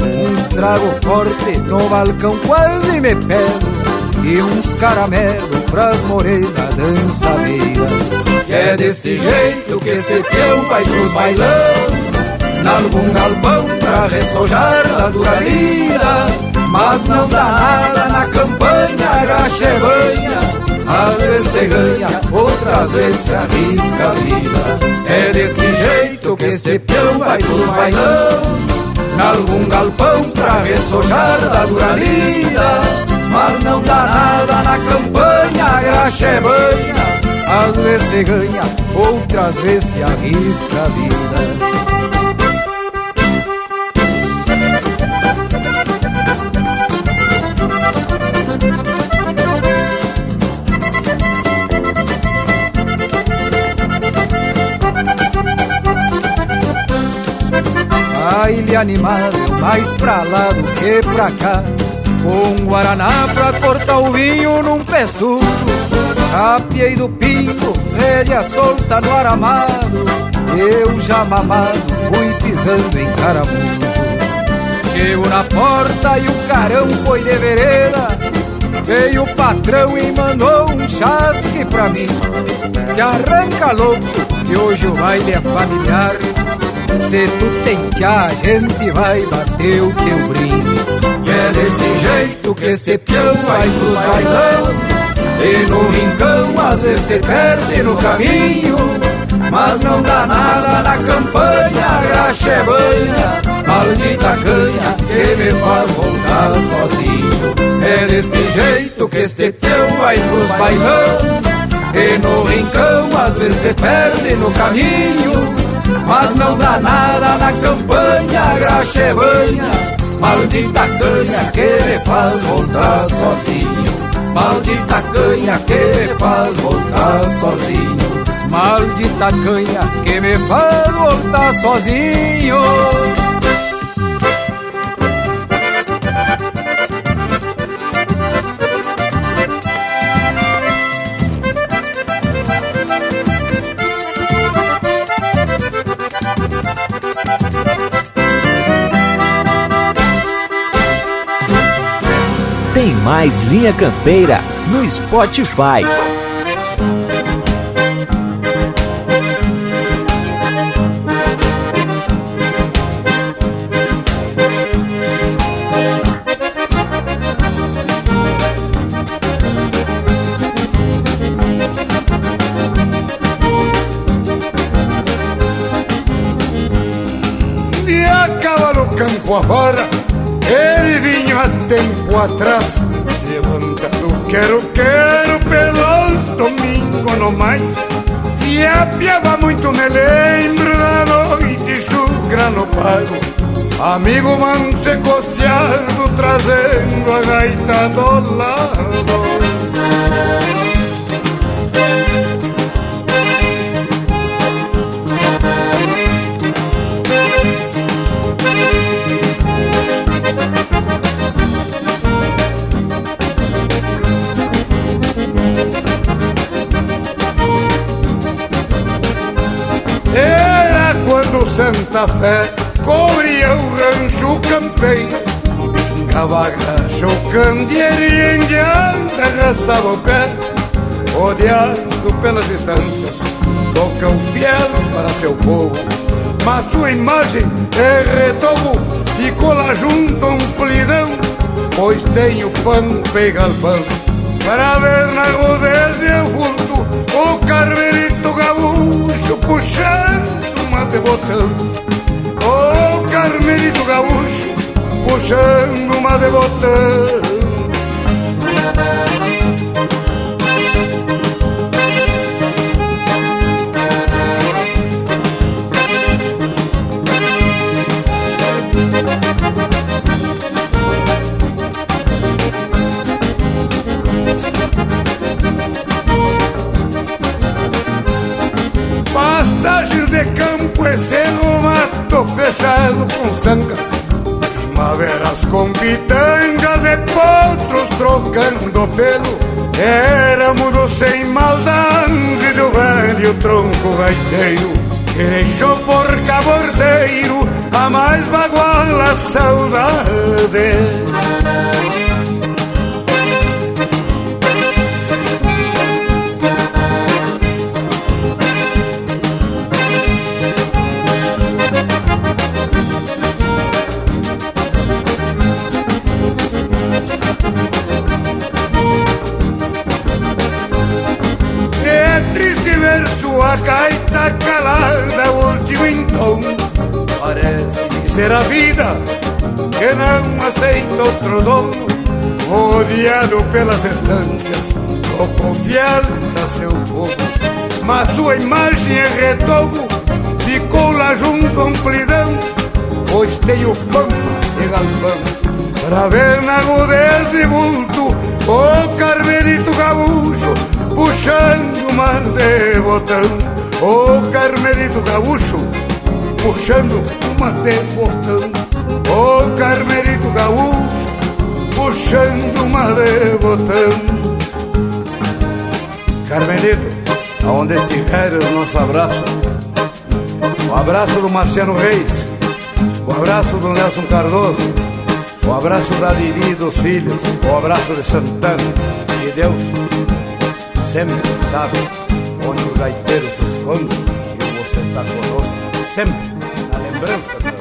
Speaker 23: Um trago forte no balcão quase me pego e uns caramelo pras morenas dançadeiras. Que é deste jeito que esse peão vai pros bailão, nalgum galpão pra ressojar da dura lida. Mas não dá nada na campanha, graxa banha. Às vezes se ganha, outras vezes se arrisca a vida. É desse jeito que este peão vai pros bailão, nalgum galpão pra ressojar da dura lida. Mas não dá nada na campanha, a graxa é banha. Às vezes se ganha, outras vezes se arrisca a vida. Baile animado, mais pra lá do que pra cá com guaraná pra cortar o vinho num pé surdo Rapiei do pingo, rédea solta no aramado. Eu já mamado fui pisando em caramujo Chego na porta e o carão foi de vereda. Veio o patrão e mandou um chasque pra mim. Te arranca louco, que hoje o baile é familiar. Se tu tchá, a gente vai bater o teu brinco é desse jeito que esse peão vai pros bailão. E no rincão às vezes se perde no caminho Mas não dá nada na campanha, graxa é banha Maldita canha que me faz voltar sozinho. É desse jeito que esse peão vai pros bailão. E no rincão às vezes se perde no caminho mas não dá nada na campanha, graxa é banha Maldita canha que me faz voltar sozinho. Maldita canha que me faz voltar sozinho. Maldita canha que me faz voltar sozinho
Speaker 4: mais Linha Campeira no Spotify.
Speaker 12: E Amigo manso costeado trazendo a gaita do lado. Santa Fé cobria o rancho campeiro Pingava graxa o candeeiro e em diante arrastava o pé Rodeado pelas distâncias. Toca o fiel para seu povo Mas sua imagem é retomo. Ficou lá junto um polidão Pois tem o pampa e galpão. Para ver na rodeza o vulto O carmelito gaúcho puxando uma de botão. O carmelito gaúcho puxando uma de botão. Pastagens de campo e cerro, mato fechado com Primaveras com pitangas e potros trocando pelo. Éramos sem maldade do velho tronco gaiteiro. Que deixou por cabordeiro a mais baguala saudade Rodeado pelas estâncias, o confiado para seu povo. Mas sua imagem é retovo, ficou lá junto a um plidão Pois tem o pampa e galpão. Pra ver na agudeza e vulto O carmelito gaúcho Puxando uma de botão. O carmelito gaúcho Puxando uma de botão. O carmelito gaúcho Puxando uma de botão. Carmelito, aonde estiveres, nosso abraço O abraço do Marciano Reis. O abraço do Nelson Cardoso. O abraço da Lili e dos filhos. O abraço de Santana. E Deus sempre sabe onde os gaiteiros se escondem. E você está conosco sempre na lembrança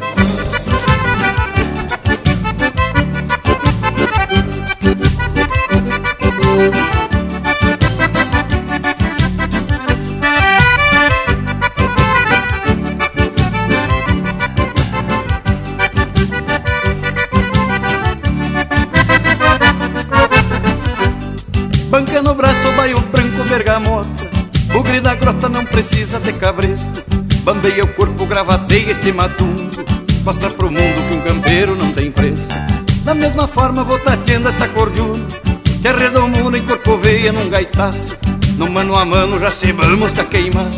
Speaker 24: Banca no braço, baio branco, bergamota O grito da grota não precisa de cabresto. Bambeia o corpo, gravateia este matungo Mostra pro mundo que um campeiro não tem preço. Da mesma forma vou tateando esta cordiona Que arredomuna em corpo veia num gaitaço No mano a mano já cebamos com a queimada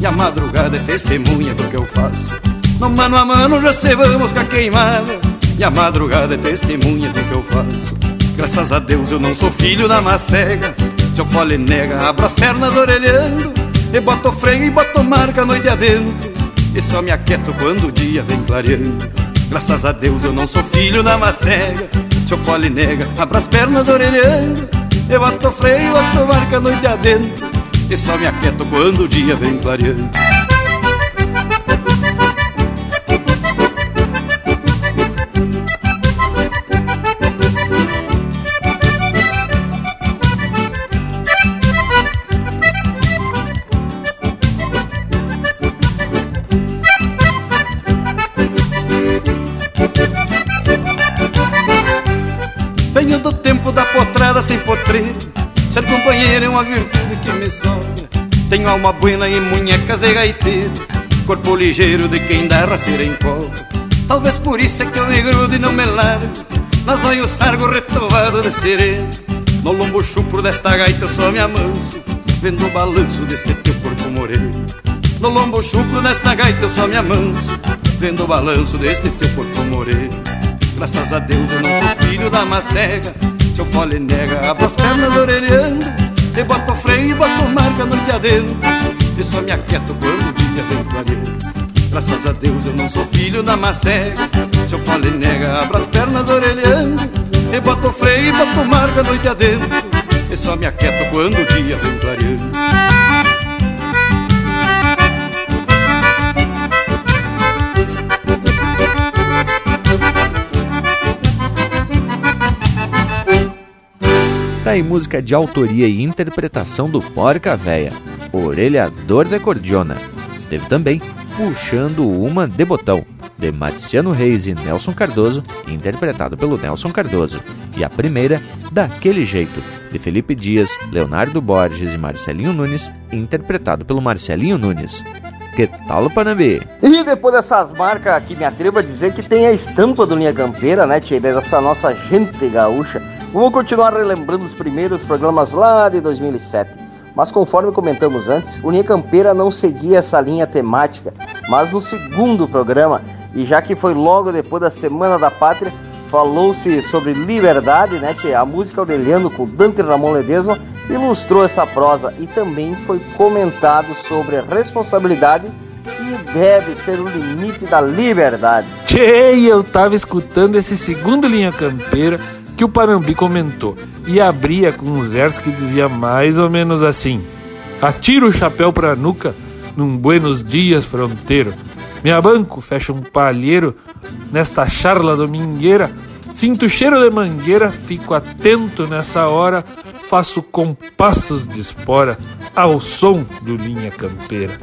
Speaker 24: E a madrugada é testemunha do que eu faço. No mano a mano já cebamos com a queimada E a madrugada é testemunha do que eu faço. Graças a Deus eu não sou filho da macega Se eu fole nega, abro as pernas orelhando E boto freio e boto marca noite adentro. E só me aquieto quando o dia vem clareando. Graças a Deus eu não sou filho da macega Se eu fole nega, abro as pernas orelhando E boto freio boto marca noite adentro E só me aquieto quando o dia vem clareando da potrada sem potreiro Ser companheiro é uma virtude que me sobra. Tenho alma buena e munhecas de gaiteiro. Corpo ligeiro de quem dá rasteira em colo Talvez por isso é que eu me grudo e não me largo. Nas olhos sargo retovado de sereno. No lombo chupro desta gaita eu só me amanso Vendo o balanço deste teu corpo moreno. No lombo chupro desta gaita eu só me amanso Vendo o balanço deste teu corpo moreno. Graças a Deus eu não sou filho da macega Se eu fole nega, abro as pernas orelhando E boto freio e boto marca noite adentro E só me aquieto quando o dia vem clareando Graças a Deus eu não sou filho da macega Se eu falei nega, abra as pernas orelhando. E boto freio e boto marca noite adentro E só me aquieto quando o dia vem clareando
Speaker 4: Aí música de autoria e interpretação do Porca Véia, Orelhador de Cordiona. Teve também Puxando Uma de Botão, de Marciano Reis e Nelson Cardoso, interpretado pelo Nelson Cardoso. E a primeira, Daquele Jeito, de Felipe Dias, Leonardo Borges e Marcelinho Nunes, interpretado pelo Marcelinho Nunes. Que tal, Panambi?
Speaker 7: E depois dessas marcas aqui, me atrevo a dizer que tem a estampa do Linha Campeira, né, tia? Dessa nossa gente gaúcha. Vamos continuar relembrando os primeiros programas lá de 2007. Mas conforme comentamos antes, Linha Campeira não seguia essa linha temática, mas no segundo programa, e já que foi logo depois da Semana da Pátria, falou-se sobre liberdade, né? A música Aureliano com Dante Ramon Ledesma ilustrou essa prosa e também foi comentado sobre responsabilidade que deve ser o limite da liberdade.
Speaker 6: Tchê, eu tava escutando esse segundo Linha Campeira que o Panambi comentou e abria com uns versos que dizia mais ou menos assim: Atiro o chapéu pra nuca num buenos dias fronteiro. Me abanco, fecho um palheiro nesta charla domingueira. Sinto cheiro de mangueira, fico atento nessa hora, faço compassos de espora ao som do Linha Campeira.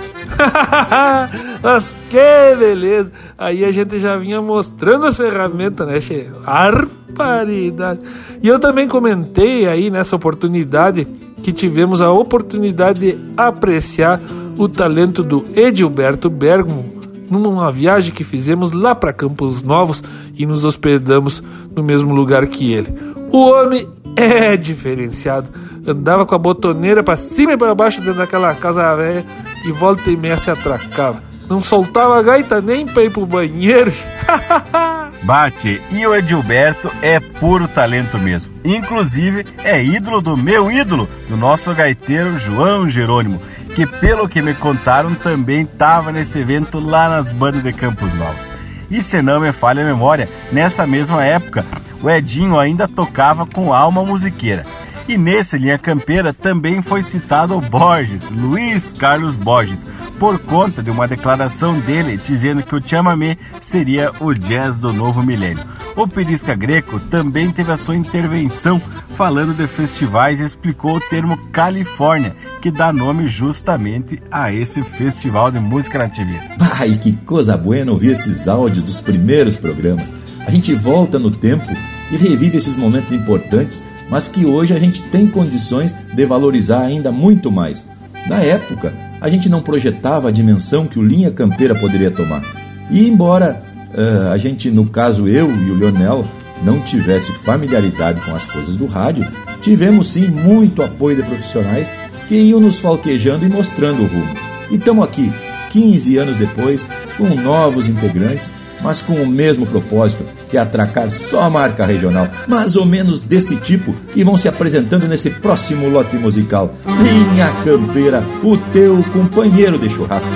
Speaker 6: Mas que beleza! Aí a gente já vinha mostrando as ferramentas, né, che? Arparidade! E eu também comentei aí nessa oportunidade que tivemos a oportunidade de apreciar o talento do Edilberto Bergamo numa viagem que fizemos lá para Campos Novos e nos hospedamos no mesmo lugar que ele. O homem é diferenciado. Andava com a botoneira para cima e para baixo dentro daquela casa velha e volta e meia se atracava. Não soltava a gaita nem para ir pro banheiro.
Speaker 5: Bate, e o Edilberto é puro talento mesmo. Inclusive, é ídolo do meu ídolo, do nosso gaiteiro João Jerônimo, que pelo que me contaram também estava nesse evento lá nas bandas de Campos Novos. E se não me falha a memória, nessa mesma época, o Edinho ainda tocava com alma musiqueira. E nesse Linha Campeira também foi citado o Borges, Luiz Carlos Borges, por conta de uma declaração dele dizendo que o chamamé seria o jazz do novo milênio. O Perisca Greco também teve a sua intervenção falando de festivais e explicou o termo Califórnia, que dá nome justamente a esse festival de música nativista.
Speaker 1: Ai, que coisa boa ouvir esses áudios dos primeiros programas. A gente volta no tempo e revive esses momentos importantes mas que hoje a gente tem condições de valorizar ainda muito mais. Na época, a gente não projetava a dimensão que o Linha Campeira poderia tomar. E embora uh, a gente, no caso eu e o Leonel, não tivesse familiaridade com as coisas do rádio, tivemos sim muito apoio de profissionais que iam nos falquejando e mostrando o rumo. E estamos aqui, 15 anos depois, com novos integrantes mas com o mesmo propósito, que é atracar só a marca regional, mais ou menos desse tipo, que vão se apresentando nesse próximo lote musical. Linha Campeira, o teu companheiro de churrasco.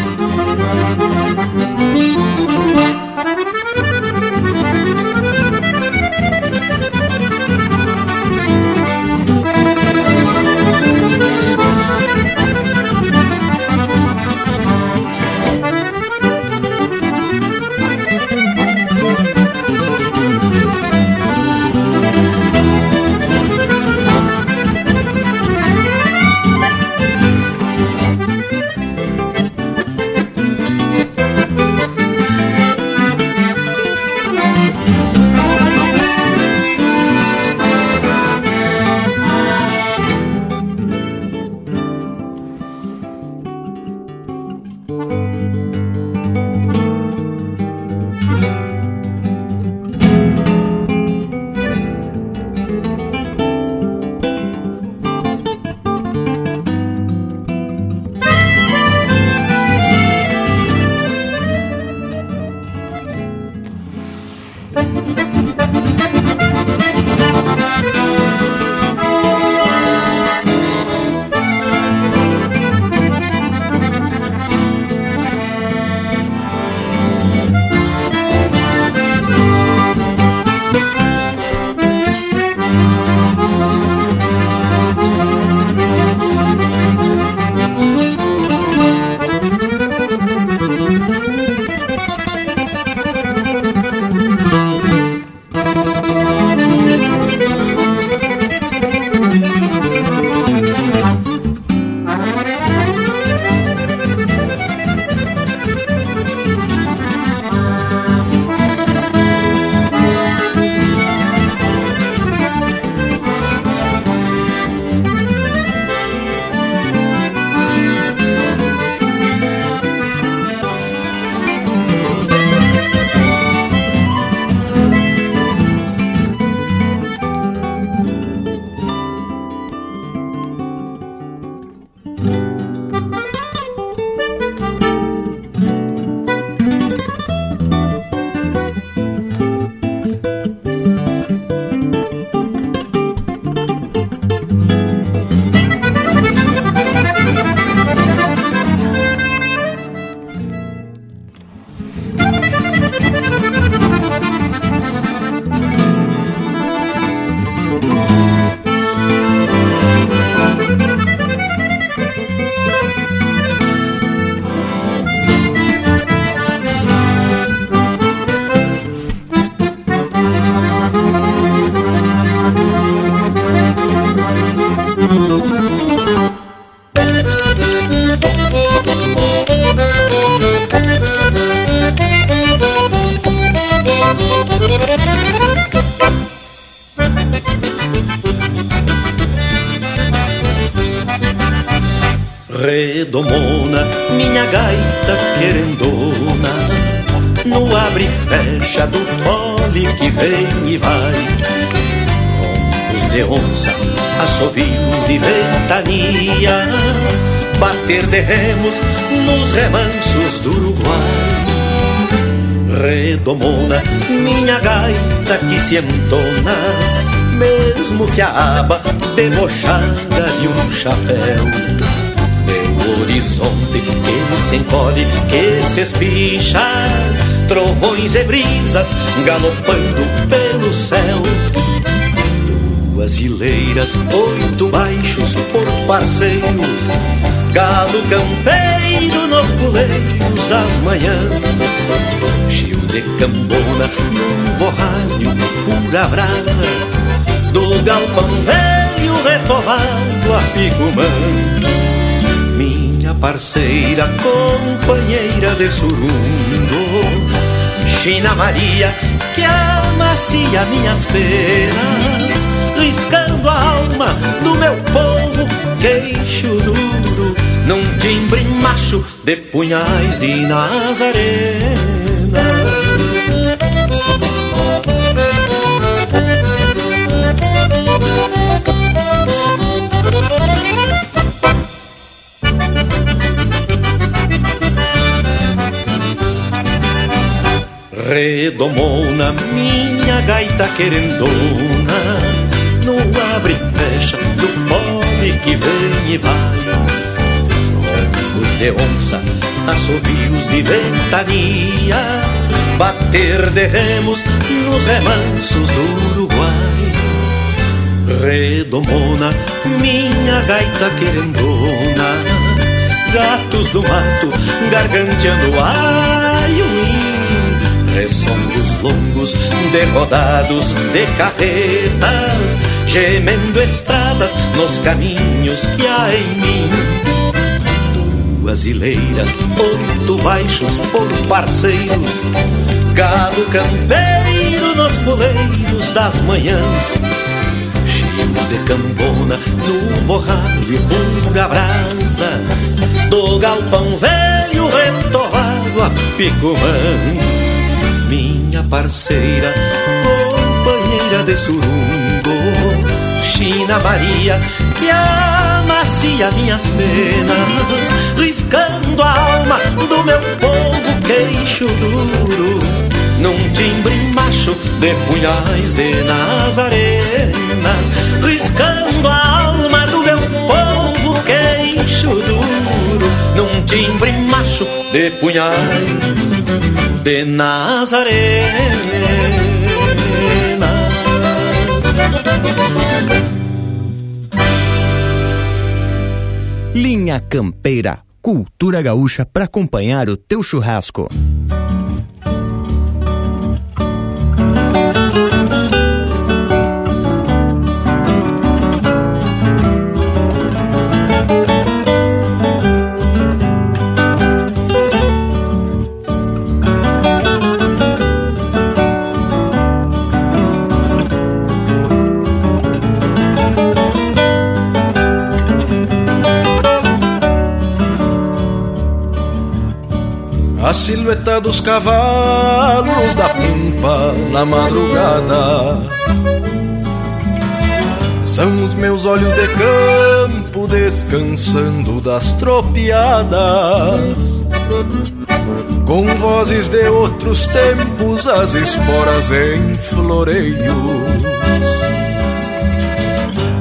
Speaker 25: Brisas galopando pelo céu. Duas hileiras, oito baixos por parceiros. Galo campeiro nos puleiros das manhãs. Gil de cambona num borralho pura brasa. Do galpão velho retovado a picumã Minha parceira, companheira de surungo China Maria, que amacia minhas penas Riscando a alma do meu povo, queixo duro Num timbre macho de punhais de Nazaré Redomona, minha gaita querendona. No abre e fecha do fome que vem e vai. Roncos de onça, assovios de ventania. Bater de remos nos remansos do Uruguai. Redomona, minha gaita querendona. Gatos do mato, garganteando ai de rodados de carretas Gemendo estradas nos caminhos que há em mim. Duas hileiras, oito baixos por parceiros Gado campeiro nos puleiros das manhãs. Chimo de cambona no borralho pura brasa Do galpão velho retorrado a picumã minha parceira, companheira de surungo, China Maria, que amacia minhas penas, riscando a alma do meu povo queixo duro, num timbre macho de punhais de nazarenas, riscando a alma do meu povo queixo duro, num timbre macho de punhais de Nazaré.
Speaker 2: Linha Campeira, cultura gaúcha para acompanhar o teu churrasco.
Speaker 19: Silhueta dos cavalos da pampa na madrugada. São os meus olhos de campo descansando das tropiadas. Com vozes de outros tempos, as esporas em floreios.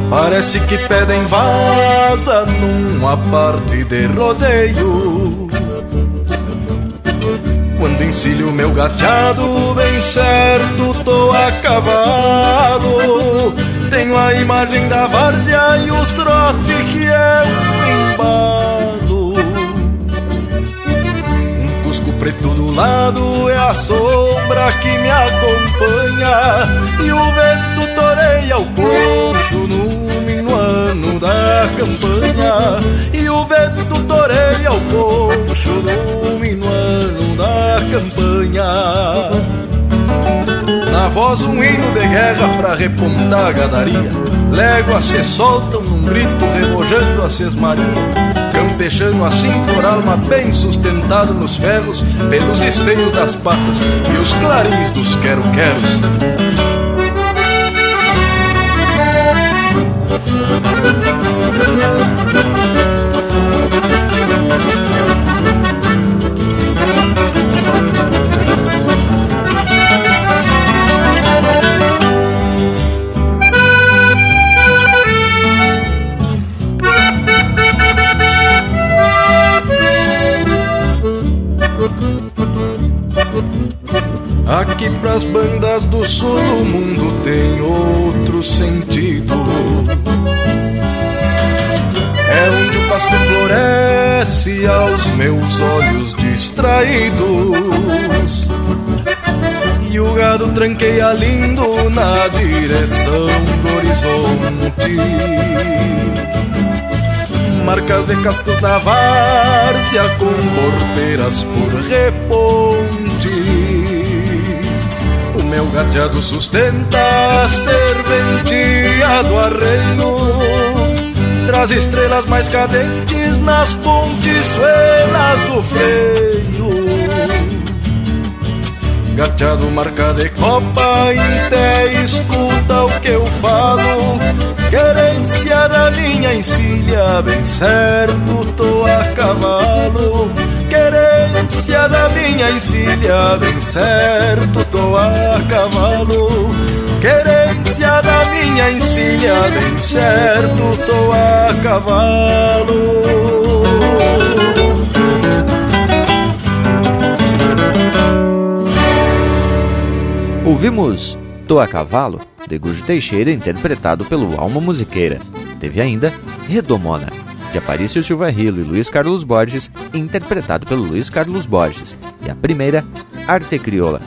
Speaker 19: Parece que pedem vaza numa parte de rodeio quando encilho meu gateado, bem certo tô a cavalo. Tenho a imagem da várzea e o trote que é um embalo. Um cusco preto do lado é a sombra que me acompanha. E o vento toreia o poncho no minuano da campanha. E o vento toreia o poncho no minuano da campanha. Na voz um hino de guerra pra repontar a gadaria. Léguas se soltam num grito remojando a sesmaria. campechano assim por alma bem sustentado nos ferros, pelos esteios das patas e os clarins dos quero-queros. Aqui meus olhos distraídos. E o gado tranqueia lindo na direção do horizonte. Marcas de cascos na várzea com porteiras por reponte meu gateado sustenta a serventia do arreio Traz estrelas mais cadentes nas pontiçuelas do freio. Gateado marca de copa, até escuta o que eu falo. Querência da minha encilha, bem certo tô a cavalo. Querência da minha encilha, bem certo tô a cavalo Querência da minha encilha, bem certo tô a cavalo
Speaker 4: Ouvimos Tô a Cavalo, de Gujo Teixeira, interpretado pelo Alma Musiqueira. Teve ainda Redomona, de Aparício Silva Rilo e Luiz Carlos Borges, interpretado pelo Luiz Carlos Borges, e a primeira, Arte Crioula,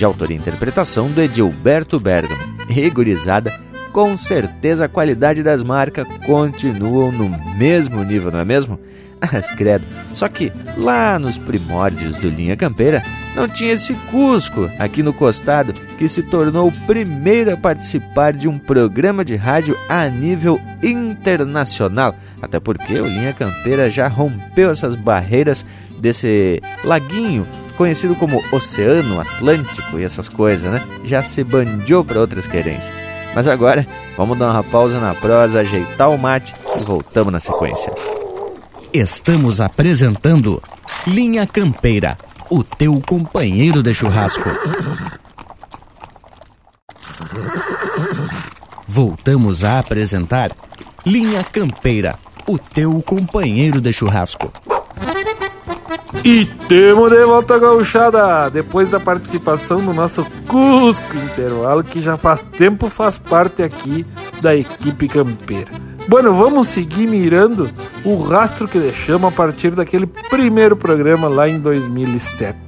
Speaker 4: de autoria e interpretação do Edilberto Bergamo. Rigorizada, com certeza a qualidade das marcas continuam no mesmo nível, não é mesmo? Mas credo, só que lá nos primórdios do Linha Campeira não tinha esse Cusco aqui no costado que se tornou o primeiro a participar de um programa de rádio a nível internacional. Até porque o Linha Campeira já rompeu essas barreiras desse laguinho conhecido como Oceano Atlântico e essas coisas, né? Já se bandiou para outras querências. Mas agora, vamos dar uma pausa na prosa, ajeitar o mate e voltamos na sequência.
Speaker 2: Estamos apresentando Linha Campeira, o teu companheiro de churrasco. Voltamos a apresentar Linha Campeira, o teu companheiro de churrasco.
Speaker 6: E temos de volta gauchada, depois da participação do nosso Cusco Intervalo, que já faz tempo faz parte aqui da equipe campeira. Bueno, vamos seguir mirando o rastro que deixamos a partir daquele primeiro programa lá em 2007.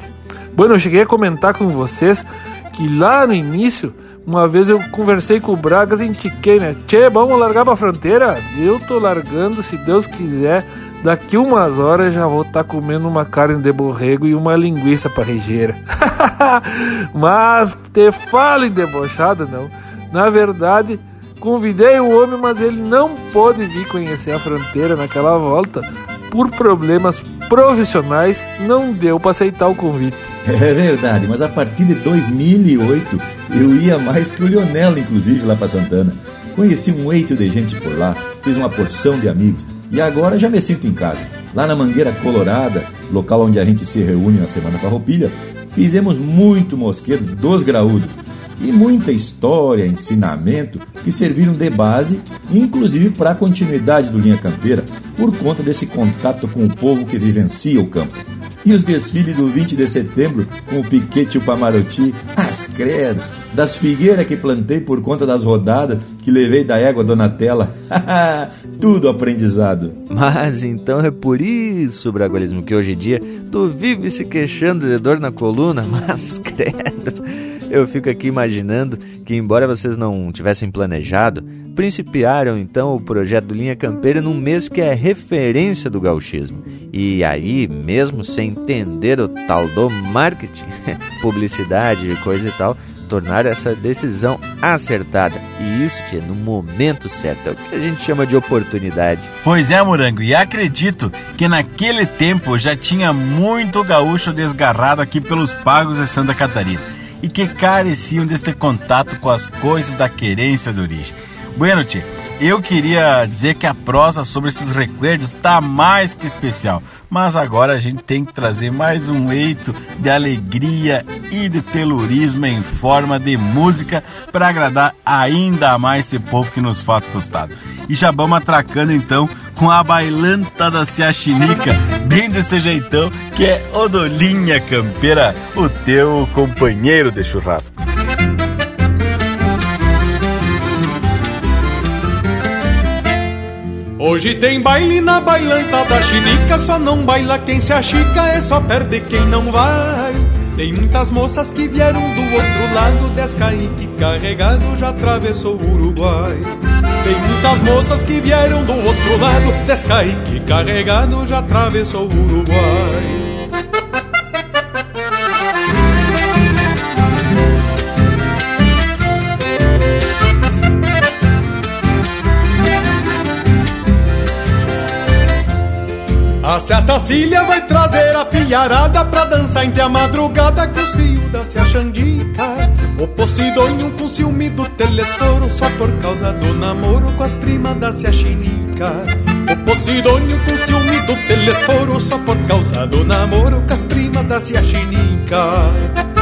Speaker 6: Bueno, eu cheguei a comentar com vocês que lá no início, uma vez eu conversei com o Bragas e indiquei, né? Tchê, vamos largar pra fronteira? Eu tô largando, se Deus quiser, daqui umas horas já vou estar tá comendo uma carne de borrego e uma linguiça parrejeira. Mas te falo em debochada, não. Na verdade, Convidei o homem, mas ele não pôde vir conhecer a fronteira naquela volta. Por problemas profissionais, não deu para aceitar o convite.
Speaker 1: É verdade, mas a partir de 2008 eu ia mais que o Lionel, inclusive, lá para Santana. Conheci um eito de gente por lá, fiz uma porção de amigos e agora já me sinto em casa. Lá na Mangueira Colorada, local onde a gente se reúne na Semana Farroupilha, fizemos muito mosquedo dos graúdos e muita história, ensinamento que serviram de base, inclusive para a continuidade do Linha Campeira, por conta desse contato com o povo que vivencia o campo. E os desfiles do 20 de setembro com o piquete e o pamaroti, as credo, das figueiras que plantei por conta das rodadas que levei da égua Donatella, tudo aprendizado.
Speaker 4: Mas então é por isso, Bragualismo, que hoje em dia tu vive se queixando de dor na coluna, mas credo eu fico aqui imaginando que, embora vocês não tivessem planejado, principiaram então o projeto Linha Campeira num mês que é referência do gauchismo. E aí, mesmo sem entender o tal do marketing, publicidade e coisa e tal, tornar essa decisão acertada. E isso, tia, no momento certo. É o que a gente chama de oportunidade.
Speaker 5: Pois é, Morango, e acredito que naquele tempo já tinha muito gaúcho desgarrado aqui pelos pagos de Santa Catarina e que careciam desse contato com as coisas da querência de origem. Bueno, tia, eu queria dizer que a prosa sobre esses recuerdos está mais que especial, mas agora a gente tem que trazer mais um eito de alegria e de telurismo em forma de música para agradar ainda mais esse povo que nos faz costado. E já vamos atracando então com a bailanta da Ciaxinica, bem desse jeitão, que é Odolinha Campeira, o teu companheiro de churrasco.
Speaker 26: Hoje tem baile na bailanta da chinica, só não baila quem se achica, é só perde quem não vai. Tem muitas moças que vieram do outro lado, Descaíque carregado já atravessou o Uruguai. Tem muitas moças que vieram do outro lado, Descaíque carregado já atravessou o Uruguai. A Tacília vai trazer a filharada pra dançar entre a madrugada com os fios da Cia Xandica. O Posidônio com ciúme do telesforo só por causa do namoro com as primas da Cia Chinica. O Posidônio com ciúme do telesforo só por causa do namoro com as primas da Cia Chinica.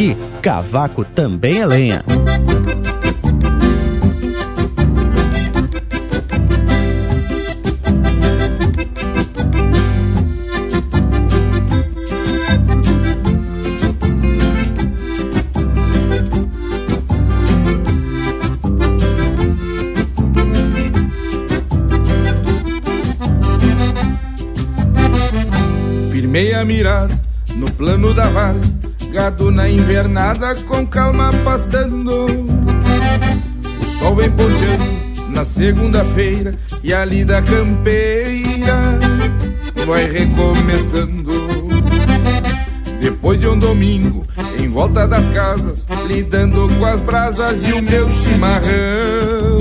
Speaker 2: Aqui, cavaco também é lenha.
Speaker 27: Firmei a mirada no plano da várzea Gado na invernada com calma pastando. O sol vem ponteando na segunda-feira E a lida campeira vai recomeçando. Depois de um domingo em volta das casas Lidando com as brasas e o meu chimarrão.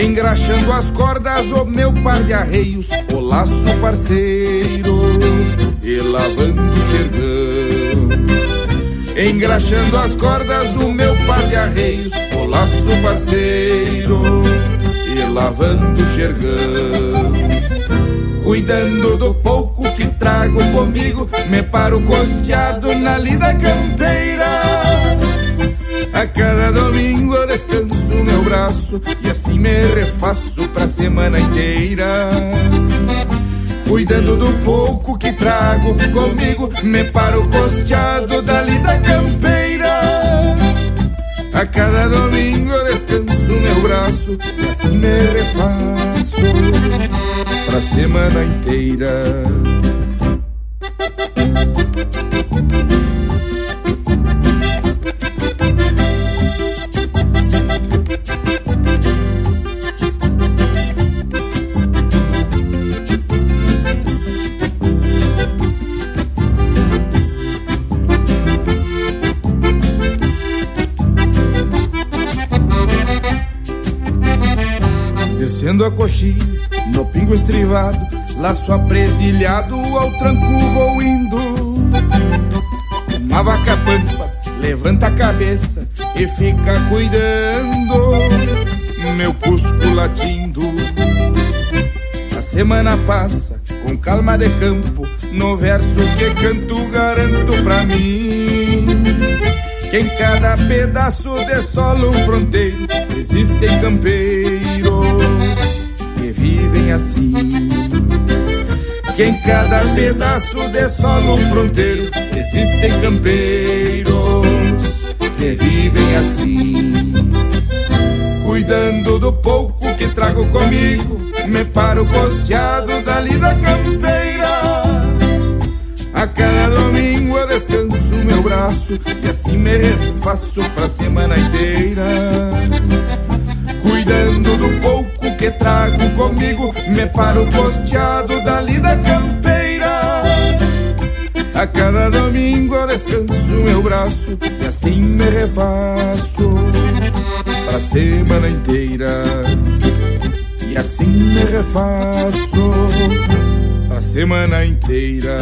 Speaker 27: Engraxando as cordas, o meu par de arreios, o laço parceiro, e lavando o xergão. Engraxando as cordas, o meu par de arreios, o laço parceiro, e lavando o xergão. Cuidando do pouco que trago comigo, me paro costeado na lida campeira A cada domingo eu descanso meu braço e assim me refaço pra semana inteira. Cuidando do pouco que trago comigo, me paro costeado da campeira. A cada domingo eu descanso meu braço e assim me refaço pra semana inteira. A coxinha, no pingo estrivado, laço apresilhado, ao tranco vou indo. Uma vaca pampa levanta a cabeça e fica cuidando, meu cusco latindo. A semana passa com calma de campo, no verso que canto garanto pra mim. Que em cada pedaço de solo fronteiro existem campeiros assim. Que em cada pedaço de solo fronteiro existem campeiros que vivem assim. Cuidando do pouco que trago comigo, me paro posteado dali da campeira. A cada domingo eu descanso meu braço e assim me refaço pra semana inteira. Cuidando do pouco que trago comigo, me paro posteado da campeira. A cada domingo eu descanso meu braço e assim me refaço pra semana inteira. E assim me refaço pra semana inteira.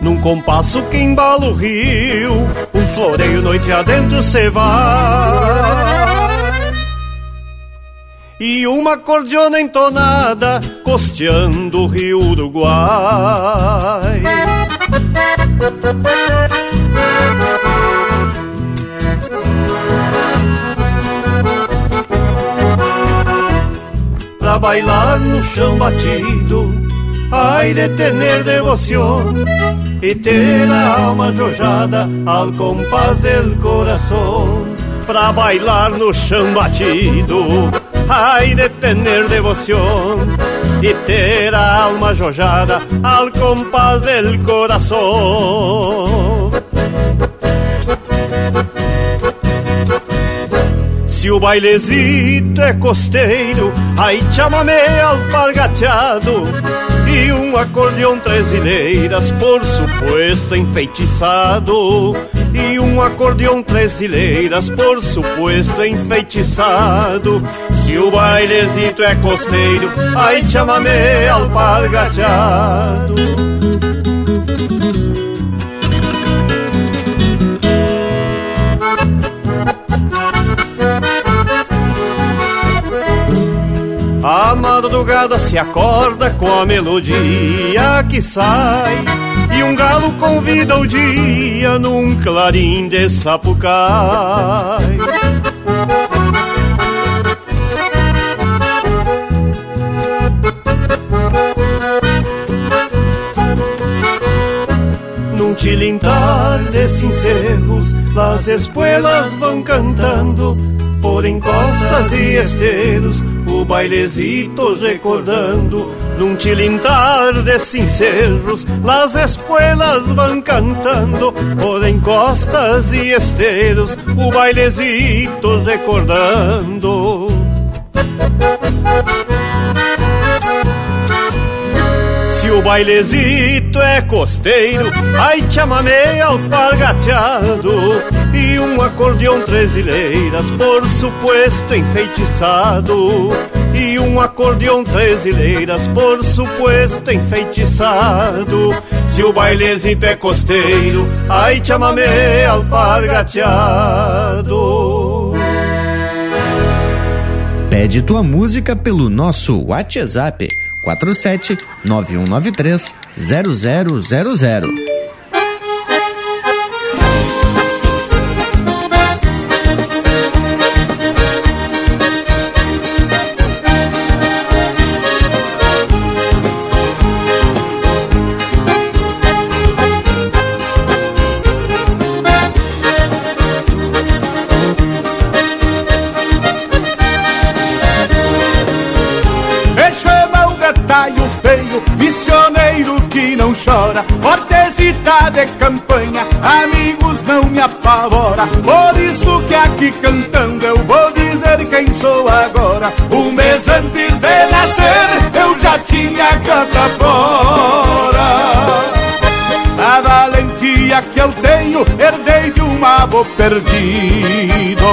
Speaker 28: Num compasso que embala o rio, floreio noite adentro cê vai. E uma cordiona entonada costeando o rio Uruguai. Pra bailar no chão batido, ai de tener devoción y ter a alma jojada al compás del corazón. Pra bailar no chão batido, ai de tener devoción y ter a alma jojada al compás del corazón. Se o bailezito é costeiro, aí chamamé alpargateado e um acordeão três ilheiras, por suposto enfeitiçado. E um acordeão três ilheiras, por suposto enfeitiçado. Se o bailezito é costeiro, aí chamamé alpargateado. Madrugada se acorda com a melodia que sai. E um galo convida o dia num clarim de sapucai. Num tilintar de cincerros Las espuelas vão cantando Por encostas e esteiros o bailezito recordando Num tilintar de cincerros Las espuelas vão cantando Por encostas e esteiros O bailezito recordando. Se
Speaker 27: o bailezito é costeiro, ai chamamé alpargateado E um acordeão trezileiras, por suposto enfeitiçado E um acordeão trezileiras, por suposto enfeitiçado Se o bailezito é costeiro, ai chamamé alpargateado
Speaker 4: Pede tua música pelo nosso WhatsApp 47 9193 0000.
Speaker 27: Por isso que aqui cantando eu vou dizer quem sou agora. Um mês antes de nascer eu já tinha canta fora. A valentia que eu tenho herdei de um avô perdido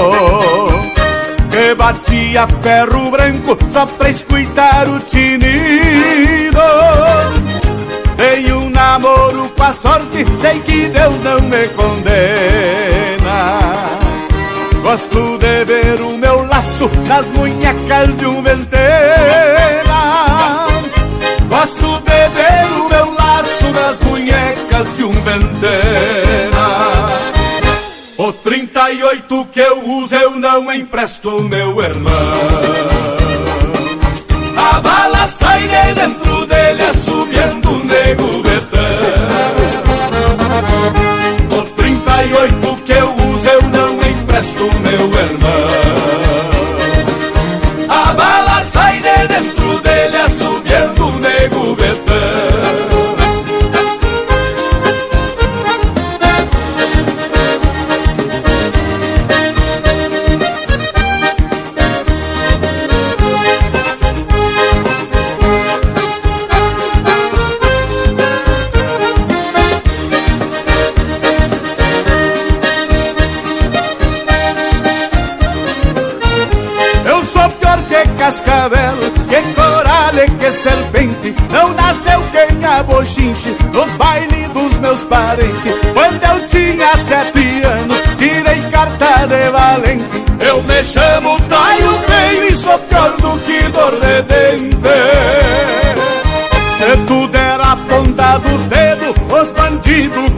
Speaker 27: que batia ferro branco só pra escutar o tinido. Tenho um namoro com a sorte, sei que Deus não me condena. Gosto de ver o meu laço nas munhecas de um ventena. Gosto de ver o meu laço nas munhecas de um ventena. O 38 que eu uso eu não empresto, meu irmão. A bala sai de dentro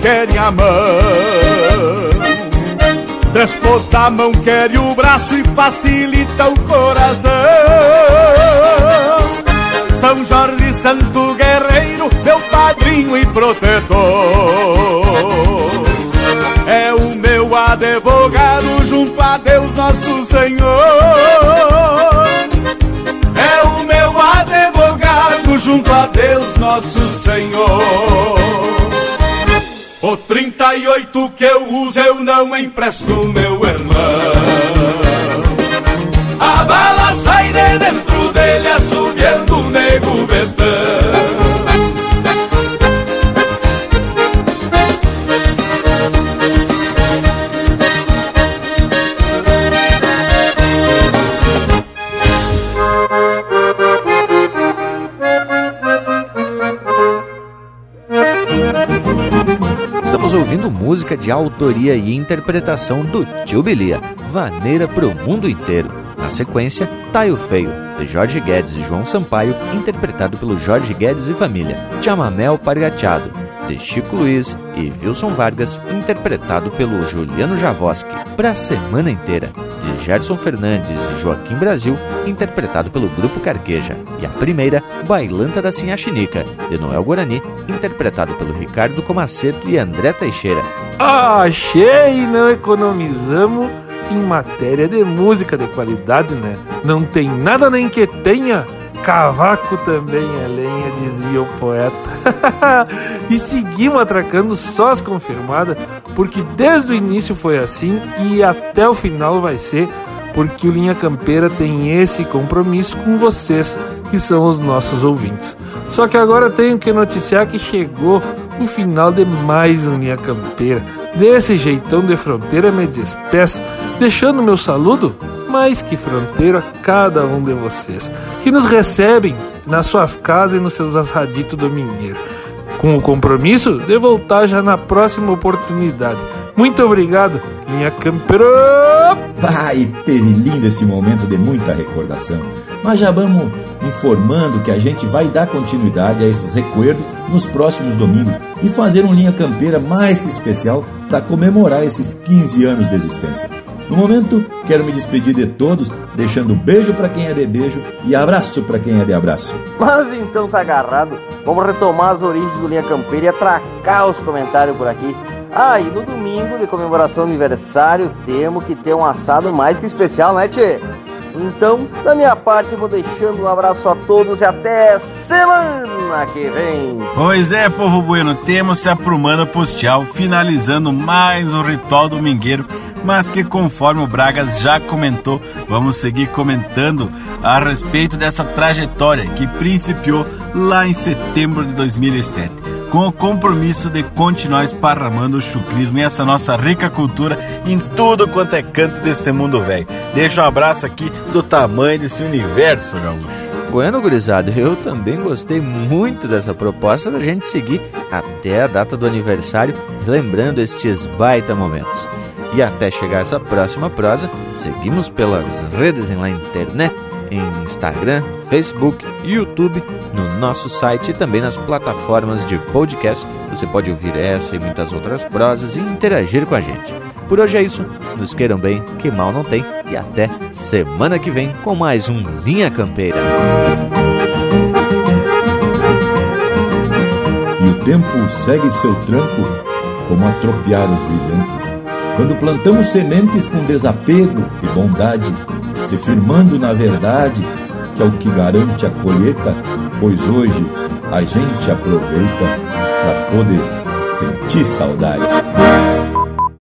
Speaker 27: querem a mão. Depois da mão quer o braço e facilita o coração. São Jorge Santo Guerreiro, meu padrinho e protetor. É o meu advogado junto a Deus nosso Senhor. É o meu advogado junto a Deus nosso Senhor o 38 que eu uso eu não empresto, meu irmão. A bala sai de dentro
Speaker 4: de autoria e interpretação do Tio Bilia, Vaneira pro Mundo Inteiro. Na sequência, Taio Feio, de Jorge Guedes e João Sampaio, interpretado pelo Jorge Guedes e família. Chamamel Pargateado, de Chico Luiz e Wilson Vargas, interpretado pelo Juliano Javoski. Pra semana inteira, de Gerson Fernandes e Joaquim Brasil, interpretado pelo Grupo Carqueja. E a primeira, Bailanta da Sinhachinica, de Noel Guarani, interpretado pelo Ricardo Comaceto e André Teixeira.
Speaker 6: Achei! Não economizamos em matéria de música de qualidade, né? Não tem nada nem que tenha. Cavaco também é lenha, dizia o poeta. e seguimos atracando só as confirmadas, porque desde o início foi assim e até o final vai ser, porque o Linha Campeira tem esse compromisso com vocês, que são os nossos ouvintes. Só que agora tenho que noticiar que chegou o final de mais um Linha Campeira. Desse jeitão de fronteira me despeço, deixando meu saludo mais que fronteiro a cada um de vocês, que nos recebem nas suas casas e nos seus assaditos domingueiros, com o compromisso de voltar já na próxima oportunidade. Muito obrigado, minha campeira!
Speaker 1: Pai, teve lindo esse momento de muita recordação. Mas já vamos informando que a gente vai dar continuidade a esses recuerdos nos próximos domingos e fazer um linha campeira mais que especial para comemorar esses 15 anos de existência. No momento, quero me despedir de todos, deixando beijo para quem é de beijo e abraço para quem é de abraço.
Speaker 7: Mas então tá agarrado, vamos retomar as origens do Linha Campeira e atracar os comentários por aqui. Ah, e no domingo de comemoração do aniversário temos que ter um assado mais que especial, né, Tchê? Então, da minha parte, vou deixando um abraço a todos e até semana que vem.
Speaker 5: Pois é, povo bueno, temos se aprumando postial, finalizando mais um ritual domingueiro, mas que conforme o Bragas já comentou, vamos seguir comentando a respeito dessa trajetória que principiou lá em setembro de 2007 com o compromisso de continuar esparramando o chucrismo e essa nossa rica cultura em tudo quanto é canto deste mundo velho. Deixa um abraço aqui do tamanho desse universo, gaúcho.
Speaker 4: Bueno, gurizada, eu também gostei muito dessa proposta da gente seguir até a data do aniversário, lembrando estes baita momentos. E até chegar essa próxima prosa, seguimos pelas redes na internet em Instagram, Facebook, YouTube, no nosso site e também nas plataformas de podcast. Você pode ouvir essa e muitas outras prosas e interagir com a gente. Por hoje é isso. Nos queiram bem, que mal não tem. E até semana que vem com mais um Linha Campeira.
Speaker 1: E o tempo segue seu tranco como atropiar os viventes. Quando plantamos sementes com desapego e bondade, se firmando na verdade, que é o que garante a colheita, pois hoje a gente aproveita para poder sentir saudade.